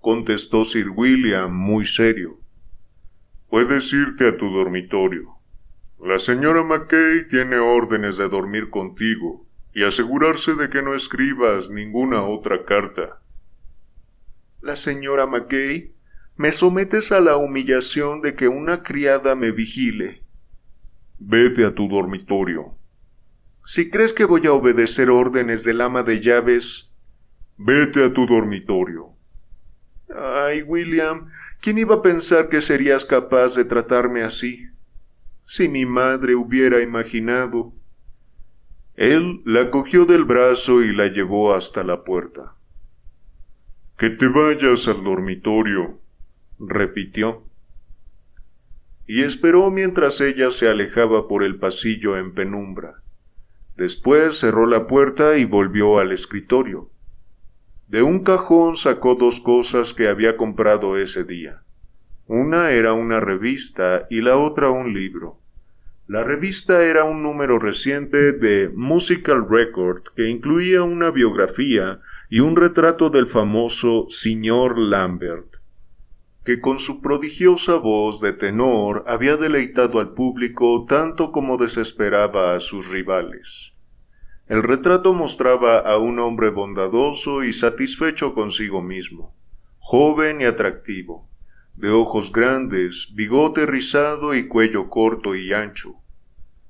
contestó Sir William muy serio. Puedes irte a tu dormitorio. La señora McKay tiene órdenes de dormir contigo y asegurarse de que no escribas ninguna otra carta. La señora McKay, me sometes a la humillación de que una criada me vigile. Vete a tu dormitorio. Si crees que voy a obedecer órdenes del ama de llaves, vete a tu dormitorio. Ay, William, ¿quién iba a pensar que serías capaz de tratarme así? Si mi madre hubiera imaginado. Él la cogió del brazo y la llevó hasta la puerta. Que te vayas al dormitorio, repitió. Y esperó mientras ella se alejaba por el pasillo en penumbra. Después cerró la puerta y volvió al escritorio. De un cajón sacó dos cosas que había comprado ese día. Una era una revista y la otra un libro. La revista era un número reciente de Musical Record que incluía una biografía y un retrato del famoso Sr. Lambert, que con su prodigiosa voz de tenor había deleitado al público tanto como desesperaba a sus rivales. El retrato mostraba a un hombre bondadoso y satisfecho consigo mismo, joven y atractivo, de ojos grandes, bigote rizado y cuello corto y ancho.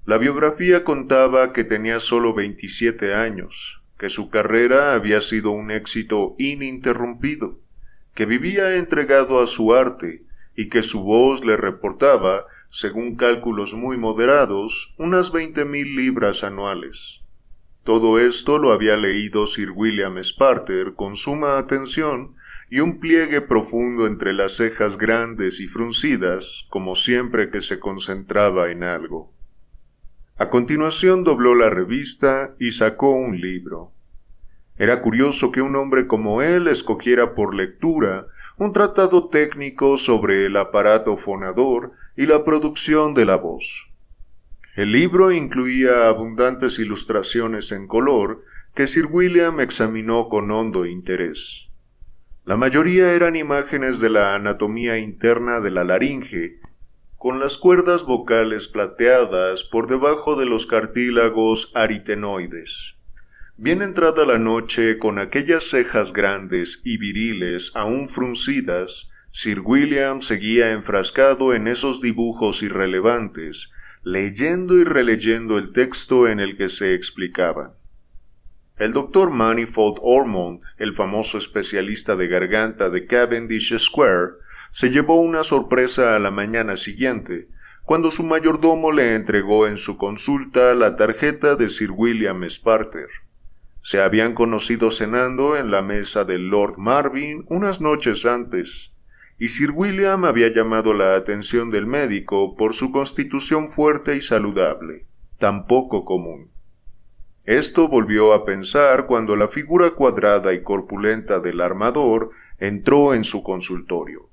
La biografía contaba que tenía solo 27 años, que su carrera había sido un éxito ininterrumpido, que vivía entregado a su arte y que su voz le reportaba, según cálculos muy moderados, unas veinte mil libras anuales. Todo esto lo había leído Sir William Sparter con suma atención y un pliegue profundo entre las cejas grandes y fruncidas, como siempre que se concentraba en algo. A continuación dobló la revista y sacó un libro. Era curioso que un hombre como él escogiera por lectura un tratado técnico sobre el aparato fonador y la producción de la voz. El libro incluía abundantes ilustraciones en color que Sir William examinó con hondo interés. La mayoría eran imágenes de la anatomía interna de la laringe, con las cuerdas vocales plateadas por debajo de los cartílagos aritenoides. Bien entrada la noche, con aquellas cejas grandes y viriles aún fruncidas, Sir William seguía enfrascado en esos dibujos irrelevantes leyendo y releyendo el texto en el que se explicaban. El doctor Manifold Ormond, el famoso especialista de garganta de Cavendish Square, se llevó una sorpresa a la mañana siguiente, cuando su mayordomo le entregó en su consulta la tarjeta de Sir William Sparter. Se habían conocido cenando en la mesa del Lord Marvin unas noches antes, y Sir William había llamado la atención del médico por su constitución fuerte y saludable, tan poco común. Esto volvió a pensar cuando la figura cuadrada y corpulenta del armador entró en su consultorio.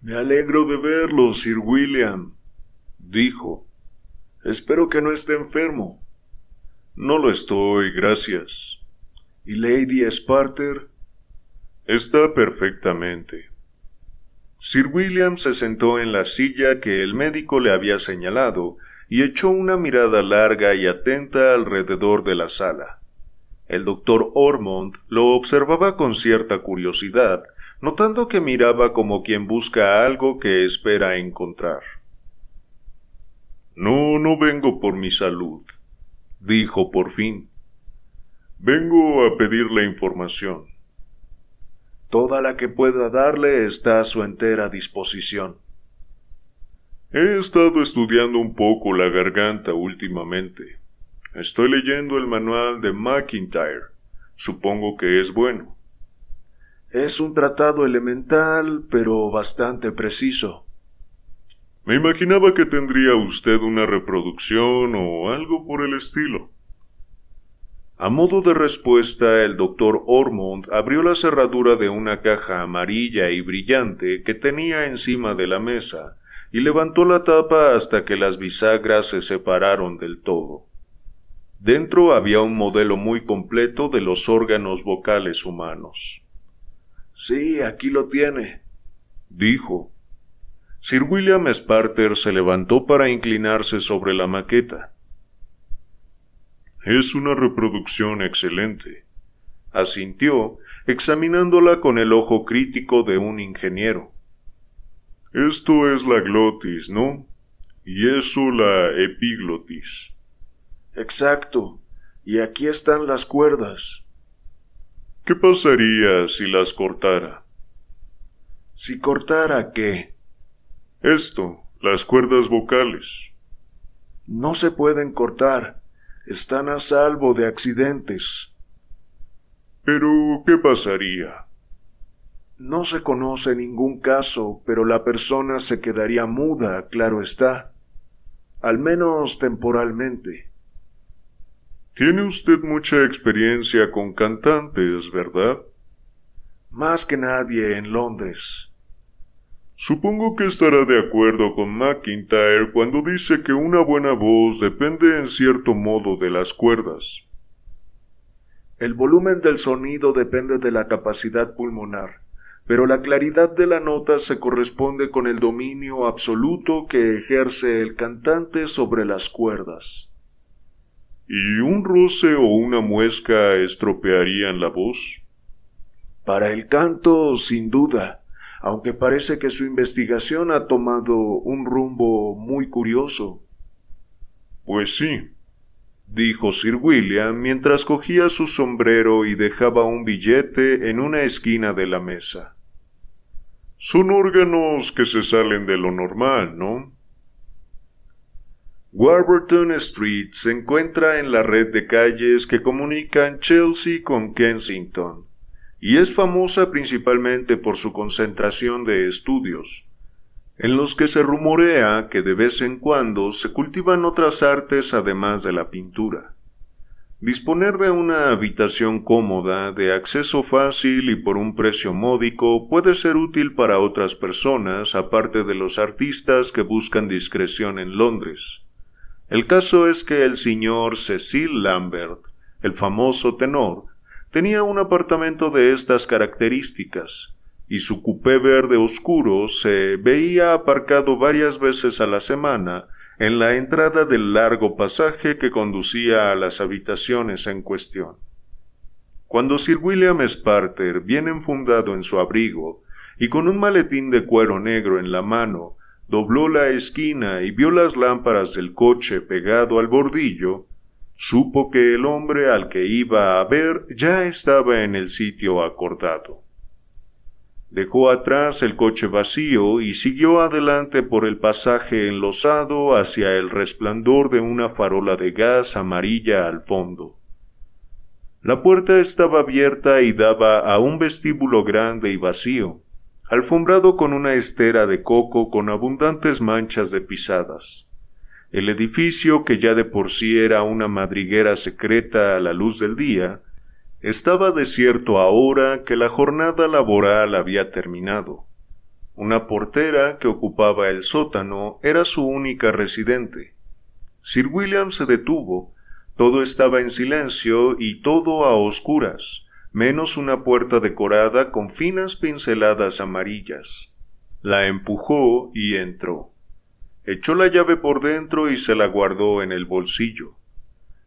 Me alegro de verlo, Sir William, dijo. Espero que no esté enfermo. No lo estoy, gracias. ¿Y Lady Sparter? Está perfectamente. Sir William se sentó en la silla que el médico le había señalado y echó una mirada larga y atenta alrededor de la sala. El doctor Ormond lo observaba con cierta curiosidad, notando que miraba como quien busca algo que espera encontrar. No, no vengo por mi salud, dijo por fin. Vengo a pedirle información. Toda la que pueda darle está a su entera disposición. He estado estudiando un poco la garganta últimamente. Estoy leyendo el manual de McIntyre. Supongo que es bueno. Es un tratado elemental, pero bastante preciso. Me imaginaba que tendría usted una reproducción o algo por el estilo. A modo de respuesta, el doctor Ormond abrió la cerradura de una caja amarilla y brillante que tenía encima de la mesa y levantó la tapa hasta que las bisagras se separaron del todo. Dentro había un modelo muy completo de los órganos vocales humanos. Sí, aquí lo tiene, dijo. Sir William Sparter se levantó para inclinarse sobre la maqueta. Es una reproducción excelente, asintió, examinándola con el ojo crítico de un ingeniero. Esto es la glotis, ¿no? Y eso la epiglotis. Exacto. Y aquí están las cuerdas. ¿Qué pasaría si las cortara? ¿Si cortara qué? Esto, las cuerdas vocales. No se pueden cortar. Están a salvo de accidentes. Pero, ¿qué pasaría? No se conoce ningún caso, pero la persona se quedaría muda, claro está. Al menos temporalmente. Tiene usted mucha experiencia con cantantes, ¿verdad? Más que nadie en Londres. Supongo que estará de acuerdo con McIntyre cuando dice que una buena voz depende en cierto modo de las cuerdas. El volumen del sonido depende de la capacidad pulmonar, pero la claridad de la nota se corresponde con el dominio absoluto que ejerce el cantante sobre las cuerdas. ¿Y un roce o una muesca estropearían la voz? Para el canto, sin duda, aunque parece que su investigación ha tomado un rumbo muy curioso. Pues sí, dijo Sir William mientras cogía su sombrero y dejaba un billete en una esquina de la mesa. Son órganos que se salen de lo normal, ¿no? Warburton Street se encuentra en la red de calles que comunican Chelsea con Kensington y es famosa principalmente por su concentración de estudios, en los que se rumorea que de vez en cuando se cultivan otras artes además de la pintura. Disponer de una habitación cómoda, de acceso fácil y por un precio módico puede ser útil para otras personas aparte de los artistas que buscan discreción en Londres. El caso es que el señor Cecil Lambert, el famoso tenor, tenía un apartamento de estas características, y su cupé verde oscuro se veía aparcado varias veces a la semana en la entrada del largo pasaje que conducía a las habitaciones en cuestión. Cuando Sir William Sparter, bien enfundado en su abrigo, y con un maletín de cuero negro en la mano, dobló la esquina y vio las lámparas del coche pegado al bordillo, supo que el hombre al que iba a ver ya estaba en el sitio acordado. Dejó atrás el coche vacío y siguió adelante por el pasaje enlosado hacia el resplandor de una farola de gas amarilla al fondo. La puerta estaba abierta y daba a un vestíbulo grande y vacío, alfombrado con una estera de coco con abundantes manchas de pisadas. El edificio, que ya de por sí era una madriguera secreta a la luz del día, estaba desierto ahora que la jornada laboral había terminado. Una portera que ocupaba el sótano era su única residente. Sir William se detuvo, todo estaba en silencio y todo a oscuras, menos una puerta decorada con finas pinceladas amarillas. La empujó y entró. Echó la llave por dentro y se la guardó en el bolsillo.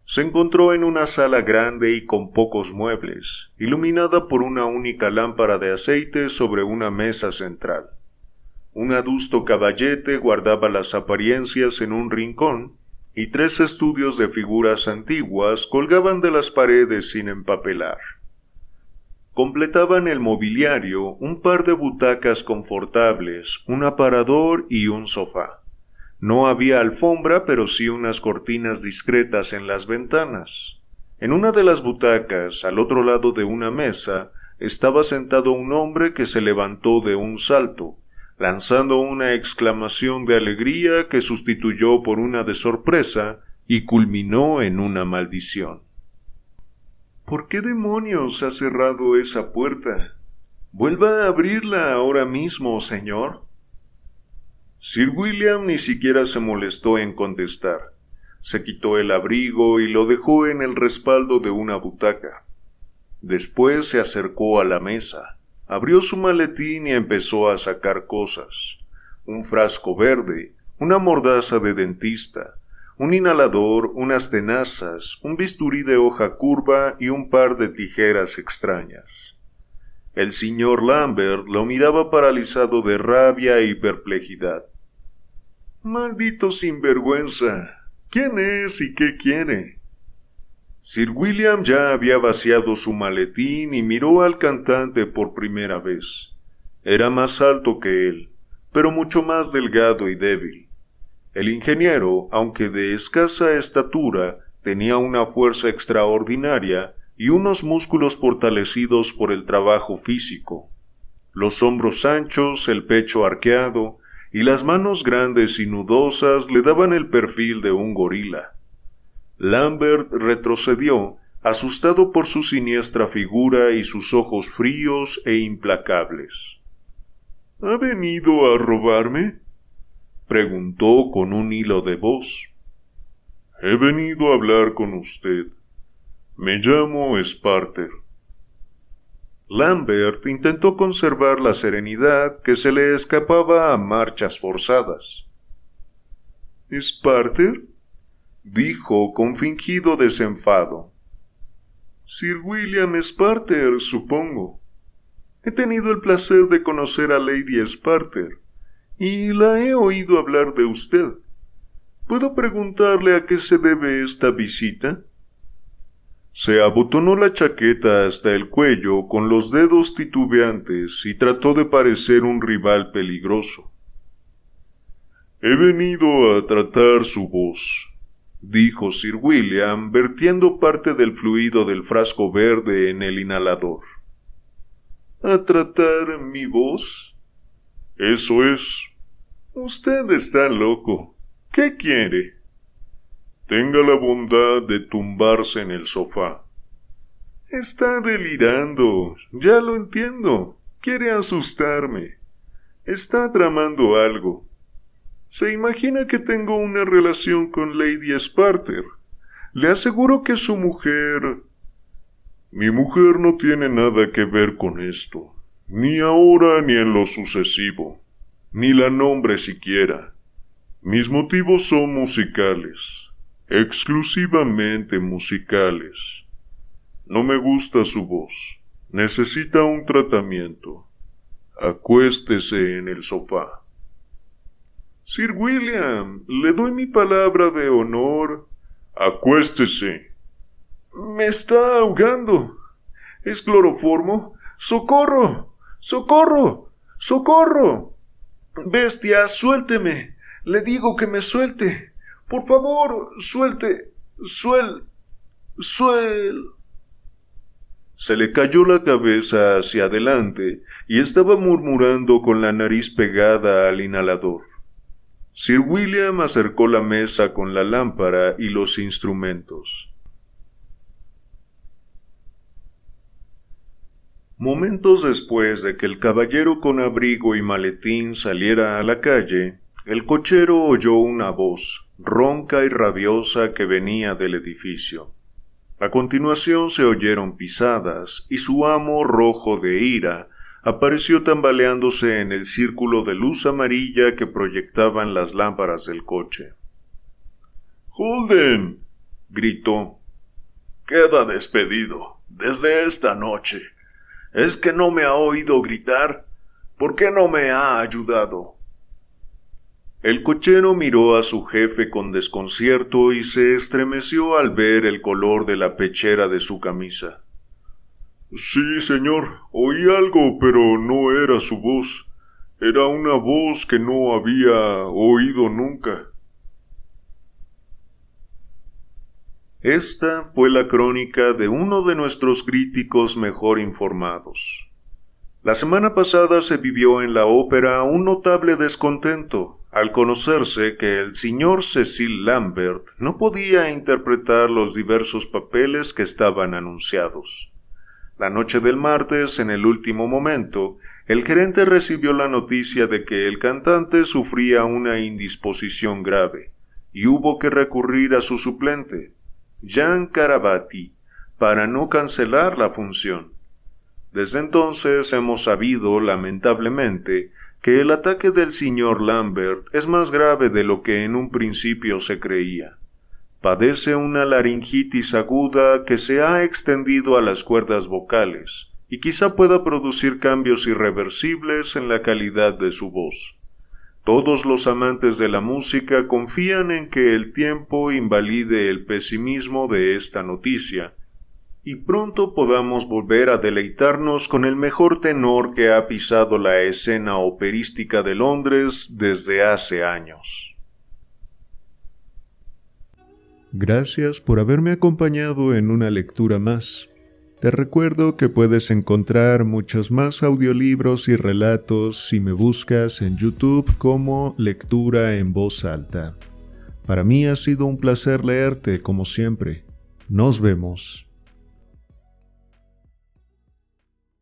Se encontró en una sala grande y con pocos muebles, iluminada por una única lámpara de aceite sobre una mesa central. Un adusto caballete guardaba las apariencias en un rincón, y tres estudios de figuras antiguas colgaban de las paredes sin empapelar. Completaban el mobiliario un par de butacas confortables, un aparador y un sofá. No había alfombra, pero sí unas cortinas discretas en las ventanas. En una de las butacas, al otro lado de una mesa, estaba sentado un hombre que se levantó de un salto, lanzando una exclamación de alegría que sustituyó por una de sorpresa y culminó en una maldición. ¿Por qué demonios ha cerrado esa puerta? Vuelva a abrirla ahora mismo, señor. Sir William ni siquiera se molestó en contestar. Se quitó el abrigo y lo dejó en el respaldo de una butaca. Después se acercó a la mesa, abrió su maletín y empezó a sacar cosas. un frasco verde, una mordaza de dentista, un inhalador, unas tenazas, un bisturí de hoja curva y un par de tijeras extrañas. El señor Lambert lo miraba paralizado de rabia y perplejidad. Maldito sinvergüenza. ¿Quién es y qué quiere? Sir William ya había vaciado su maletín y miró al cantante por primera vez. Era más alto que él, pero mucho más delgado y débil. El ingeniero, aunque de escasa estatura, tenía una fuerza extraordinaria y unos músculos fortalecidos por el trabajo físico. Los hombros anchos, el pecho arqueado, y las manos grandes y nudosas le daban el perfil de un gorila. Lambert retrocedió, asustado por su siniestra figura y sus ojos fríos e implacables. ¿Ha venido a robarme? preguntó con un hilo de voz. He venido a hablar con usted. Me llamo Sparter. Lambert intentó conservar la serenidad que se le escapaba a marchas forzadas. ¿Sparter? dijo con fingido desenfado. Sir William Sparter, supongo. He tenido el placer de conocer a Lady Sparter, y la he oído hablar de usted. ¿Puedo preguntarle a qué se debe esta visita? Se abotonó la chaqueta hasta el cuello con los dedos titubeantes y trató de parecer un rival peligroso. He venido a tratar su voz, dijo Sir William, vertiendo parte del fluido del frasco verde en el inhalador. ¿A tratar mi voz? Eso es. Usted está loco. ¿Qué quiere? Tenga la bondad de tumbarse en el sofá. Está delirando. Ya lo entiendo. Quiere asustarme. Está tramando algo. Se imagina que tengo una relación con Lady Sparter. Le aseguro que su mujer. Mi mujer no tiene nada que ver con esto, ni ahora ni en lo sucesivo, ni la nombre siquiera. Mis motivos son musicales exclusivamente musicales. No me gusta su voz. Necesita un tratamiento. Acuéstese en el sofá. Sir William, le doy mi palabra de honor. Acuéstese. Me está ahogando. ¿Es cloroformo? ¡Socorro! ¡Socorro! ¡Socorro! Bestia, suélteme. Le digo que me suelte. Por favor, suelte, suel, suel. Se le cayó la cabeza hacia adelante y estaba murmurando con la nariz pegada al inhalador. Sir William acercó la mesa con la lámpara y los instrumentos. Momentos después de que el caballero con abrigo y maletín saliera a la calle, el cochero oyó una voz, ronca y rabiosa, que venía del edificio. A continuación se oyeron pisadas, y su amo, rojo de ira, apareció tambaleándose en el círculo de luz amarilla que proyectaban las lámparas del coche. Holden. gritó. Queda despedido. Desde esta noche. ¿Es que no me ha oído gritar? ¿Por qué no me ha ayudado? El cochero miró a su jefe con desconcierto y se estremeció al ver el color de la pechera de su camisa. Sí, señor, oí algo, pero no era su voz. Era una voz que no había oído nunca. Esta fue la crónica de uno de nuestros críticos mejor informados. La semana pasada se vivió en la ópera un notable descontento, al conocerse que el señor Cecil Lambert no podía interpretar los diversos papeles que estaban anunciados. La noche del martes, en el último momento, el gerente recibió la noticia de que el cantante sufría una indisposición grave, y hubo que recurrir a su suplente, Jean Carabati, para no cancelar la función. Desde entonces hemos sabido, lamentablemente, que el ataque del señor Lambert es más grave de lo que en un principio se creía. Padece una laringitis aguda que se ha extendido a las cuerdas vocales y quizá pueda producir cambios irreversibles en la calidad de su voz. Todos los amantes de la música confían en que el tiempo invalide el pesimismo de esta noticia, y pronto podamos volver a deleitarnos con el mejor tenor que ha pisado la escena operística de Londres desde hace años. Gracias por haberme acompañado en una lectura más. Te recuerdo que puedes encontrar muchos más audiolibros y relatos si me buscas en YouTube como Lectura en voz alta. Para mí ha sido un placer leerte como siempre. Nos vemos.